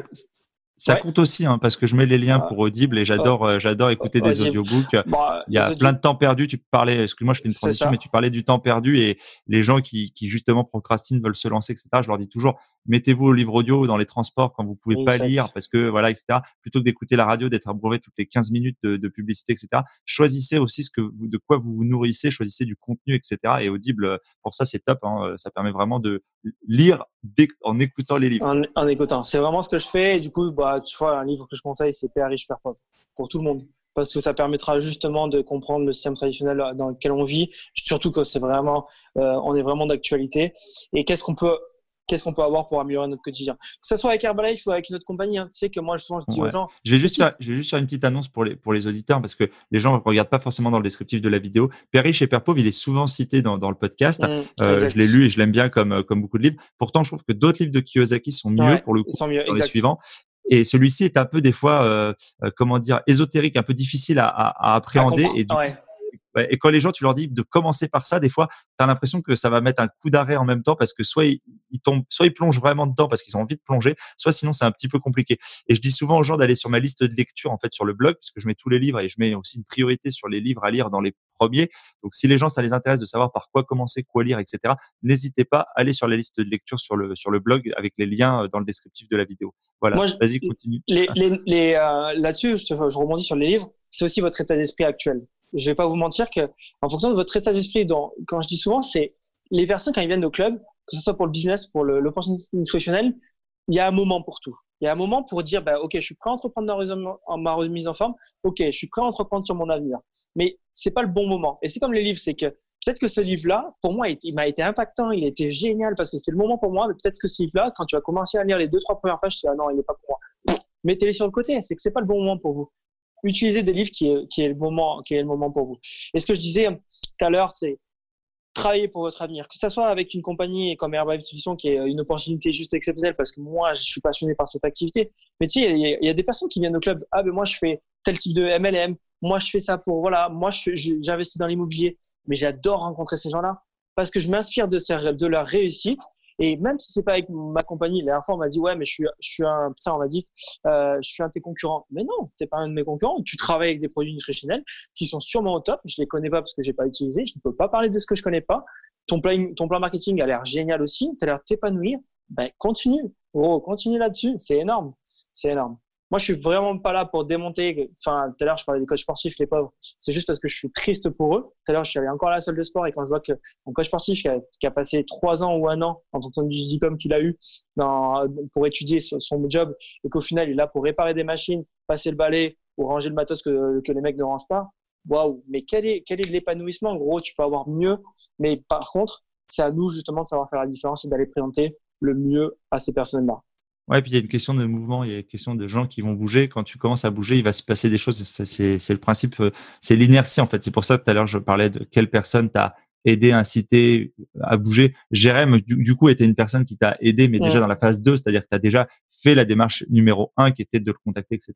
compte aussi, hein, parce que je mets les liens pour Audible et j'adore, euh, j'adore écouter des audiobooks. Bah, il y a plein de temps perdu. Tu parlais, excuse-moi, je fais une transition, mais tu parlais du temps perdu et les gens qui, qui justement procrastinent, veulent se lancer, etc. Je leur dis toujours, mettez-vous au livre audio dans les transports quand vous pouvez pas lire, parce que voilà, etc. Plutôt que d'écouter la radio, d'être abreuvé toutes les 15 minutes de, de, publicité, etc. Choisissez aussi ce que vous, de quoi vous vous nourrissez, choisissez du contenu, etc. Et Audible, pour ça, c'est top. Hein, ça permet vraiment de lire en écoutant les livres. En, en écoutant, c'est vraiment ce que je fais. Et du coup, bah, bah, tu vois, un livre que je conseille, c'est Père riche, Père pauvre, pour tout le monde. Parce que ça permettra justement de comprendre le système traditionnel dans lequel on vit, surtout que c'est vraiment, euh, on est vraiment d'actualité. Et qu'est-ce qu'on peut qu'est-ce qu'on peut avoir pour améliorer notre quotidien? Que ce soit avec Herbalife ou avec une autre compagnie, hein. tu sais que moi, souvent, je dis aux gens. Je vais, juste faire, je vais juste faire une petite annonce pour les, pour les auditeurs parce que les gens ne regardent pas forcément dans le descriptif de la vidéo. Père riche et Père pauvre, il est souvent cité dans, dans le podcast. Mmh, euh, je l'ai lu et je l'aime bien comme, comme beaucoup de livres. Pourtant, je trouve que d'autres livres de Kiyosaki sont mieux pour le coup mieux, dans les suivants. Et celui-ci est un peu des fois, euh, euh, comment dire, ésotérique, un peu difficile à, à, à appréhender. et du, et quand les gens, tu leur dis de commencer par ça, des fois, tu as l'impression que ça va mettre un coup d'arrêt en même temps parce que soit ils, tombent, soit ils plongent vraiment dedans parce qu'ils ont envie de plonger, soit sinon c'est un petit peu compliqué. Et je dis souvent aux gens d'aller sur ma liste de lecture en fait sur le blog puisque je mets tous les livres et je mets aussi une priorité sur les livres à lire dans les premiers. Donc si les gens ça les intéresse de savoir par quoi commencer, quoi lire, etc. N'hésitez pas à aller sur la liste de lecture sur le sur le blog avec les liens euh, dans le descriptif de la vidéo. Voilà. Vas-y, continue. Les, les, les euh, là-dessus, je, je rebondis sur les livres. C'est aussi votre état d'esprit actuel je vais pas vous mentir que en fonction de votre état d'esprit, quand je dis souvent, c'est les personnes quand ils viennent au club, que ce soit pour le business, pour l'opportunité nutritionnelle, il y a un moment pour tout. Il y a un moment pour dire, bah, ok, je suis prêt à entreprendre ma remise en forme. Ok, je suis prêt à entreprendre sur mon avenir. Mais c'est pas le bon moment. Et c'est comme les livres, c'est que peut-être que ce livre-là, pour moi, il m'a été impactant, il était génial parce que c'est le moment pour moi. Mais peut-être que ce livre-là, quand tu vas commencer à lire les deux trois premières pages, tu dis ah non, il n'est pas pour moi. Mettez-les sur le côté. C'est que c'est pas le bon moment pour vous utilisez des livres qui est, qui est, le moment, qui est le moment pour vous. Et ce que je disais tout à l'heure, c'est travailler pour votre avenir, que ce soit avec une compagnie comme Herbalife Nutrition qui est une opportunité juste exceptionnelle parce que moi, je suis passionné par cette activité. Mais tu sais, il y, a des personnes qui viennent au club. Ah, ben moi, je fais tel type de MLM. Moi, je fais ça pour, voilà, moi, j'investis dans l'immobilier. Mais j'adore rencontrer ces gens-là parce que je m'inspire de leur réussite et même si c'est pas avec ma compagnie, la dernière fois, on m'a dit, ouais, mais je suis, je suis un, putain, on m'a dit, euh, je suis un de tes concurrents. Mais non, t'es pas un de mes concurrents. Tu travailles avec des produits nutritionnels qui sont sûrement au top. Je les connais pas parce que j'ai pas utilisé. Je ne peux pas parler de ce que je connais pas. Ton plan, ton plan marketing a l'air génial aussi. Tu as l'air t'épanouir. Ben, continue. Oh, continue là-dessus. C'est énorme. C'est énorme. Moi, je suis vraiment pas là pour démonter. Enfin, tout à l'heure, je parlais des coachs sportifs, les pauvres. C'est juste parce que je suis triste pour eux. Tout à l'heure, je suis allé encore à la salle de sport et quand je vois que mon coach sportif qui a, qui a passé trois ans ou un an en fonction du diplôme qu'il a eu dans, pour étudier son job et qu'au final, il est là pour réparer des machines, passer le balai ou ranger le matos que, que les mecs ne rangent pas. Waouh! Mais quel est, quel est l'épanouissement? En gros, tu peux avoir mieux. Mais par contre, c'est à nous justement de savoir faire la différence et d'aller présenter le mieux à ces personnes-là. Ouais, puis il y a une question de mouvement, il y a une question de gens qui vont bouger. Quand tu commences à bouger, il va se passer des choses. C'est le principe, euh, c'est l'inertie en fait. C'est pour ça que tout à l'heure je parlais de quelle personne t'a aidé, incité à bouger. Jérém, du, coup, était une personne qui t'a aidé, mais déjà dans la phase 2, c'est-à-dire que tu as déjà fait la démarche numéro 1 qui était de le contacter, etc.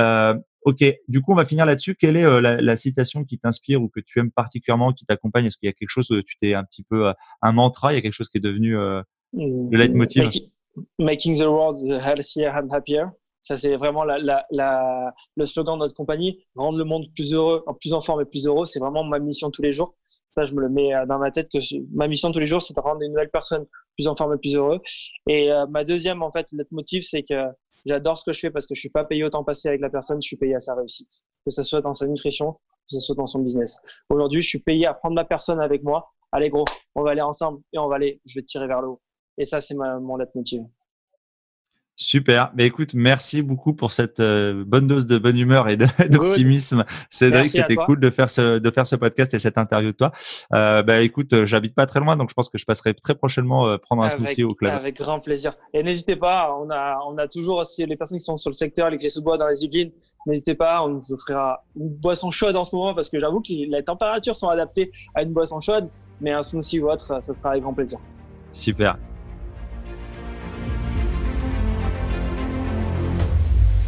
Euh, ok, du coup, on va finir là-dessus. Quelle est euh, la, la, citation qui t'inspire ou que tu aimes particulièrement, qui t'accompagne? Est-ce qu'il y a quelque chose, tu t'es un petit peu un mantra, il y a quelque chose qui est devenu le leitmotiv? Making the world healthier and happier. Ça, c'est vraiment la, la, la, le slogan de notre compagnie. Rendre le monde plus heureux, plus en forme et plus heureux. C'est vraiment ma mission tous les jours. Ça, je me le mets euh, dans ma tête que ma mission tous les jours, c'est de rendre une nouvelle personne plus en forme et plus heureux. Et euh, ma deuxième, en fait, motif, c'est que j'adore ce que je fais parce que je suis pas payé au temps passé avec la personne, je suis payé à sa réussite. Que ce soit dans sa nutrition, que ce soit dans son business. Aujourd'hui, je suis payé à prendre ma personne avec moi. Allez, gros, on va aller ensemble et on va aller, je vais tirer vers le haut. Et ça, c'est mon leitmotiv. Super. Mais écoute, merci beaucoup pour cette euh, bonne dose de bonne humeur et d'optimisme. Cédric, c'était cool de faire ce de faire ce podcast et cette interview de toi. Euh, bah écoute, euh, j'habite pas très loin, donc je pense que je passerai très prochainement euh, prendre un smoothie au club. Avec grand plaisir. Et n'hésitez pas, on a on a toujours aussi les personnes qui sont sur le secteur, les clés sous bois dans les usines. N'hésitez pas, on vous offrira une boisson chaude en ce moment parce que j'avoue que les températures sont adaptées à une boisson chaude, mais un smoothie ou autre, ça sera avec grand plaisir. Super.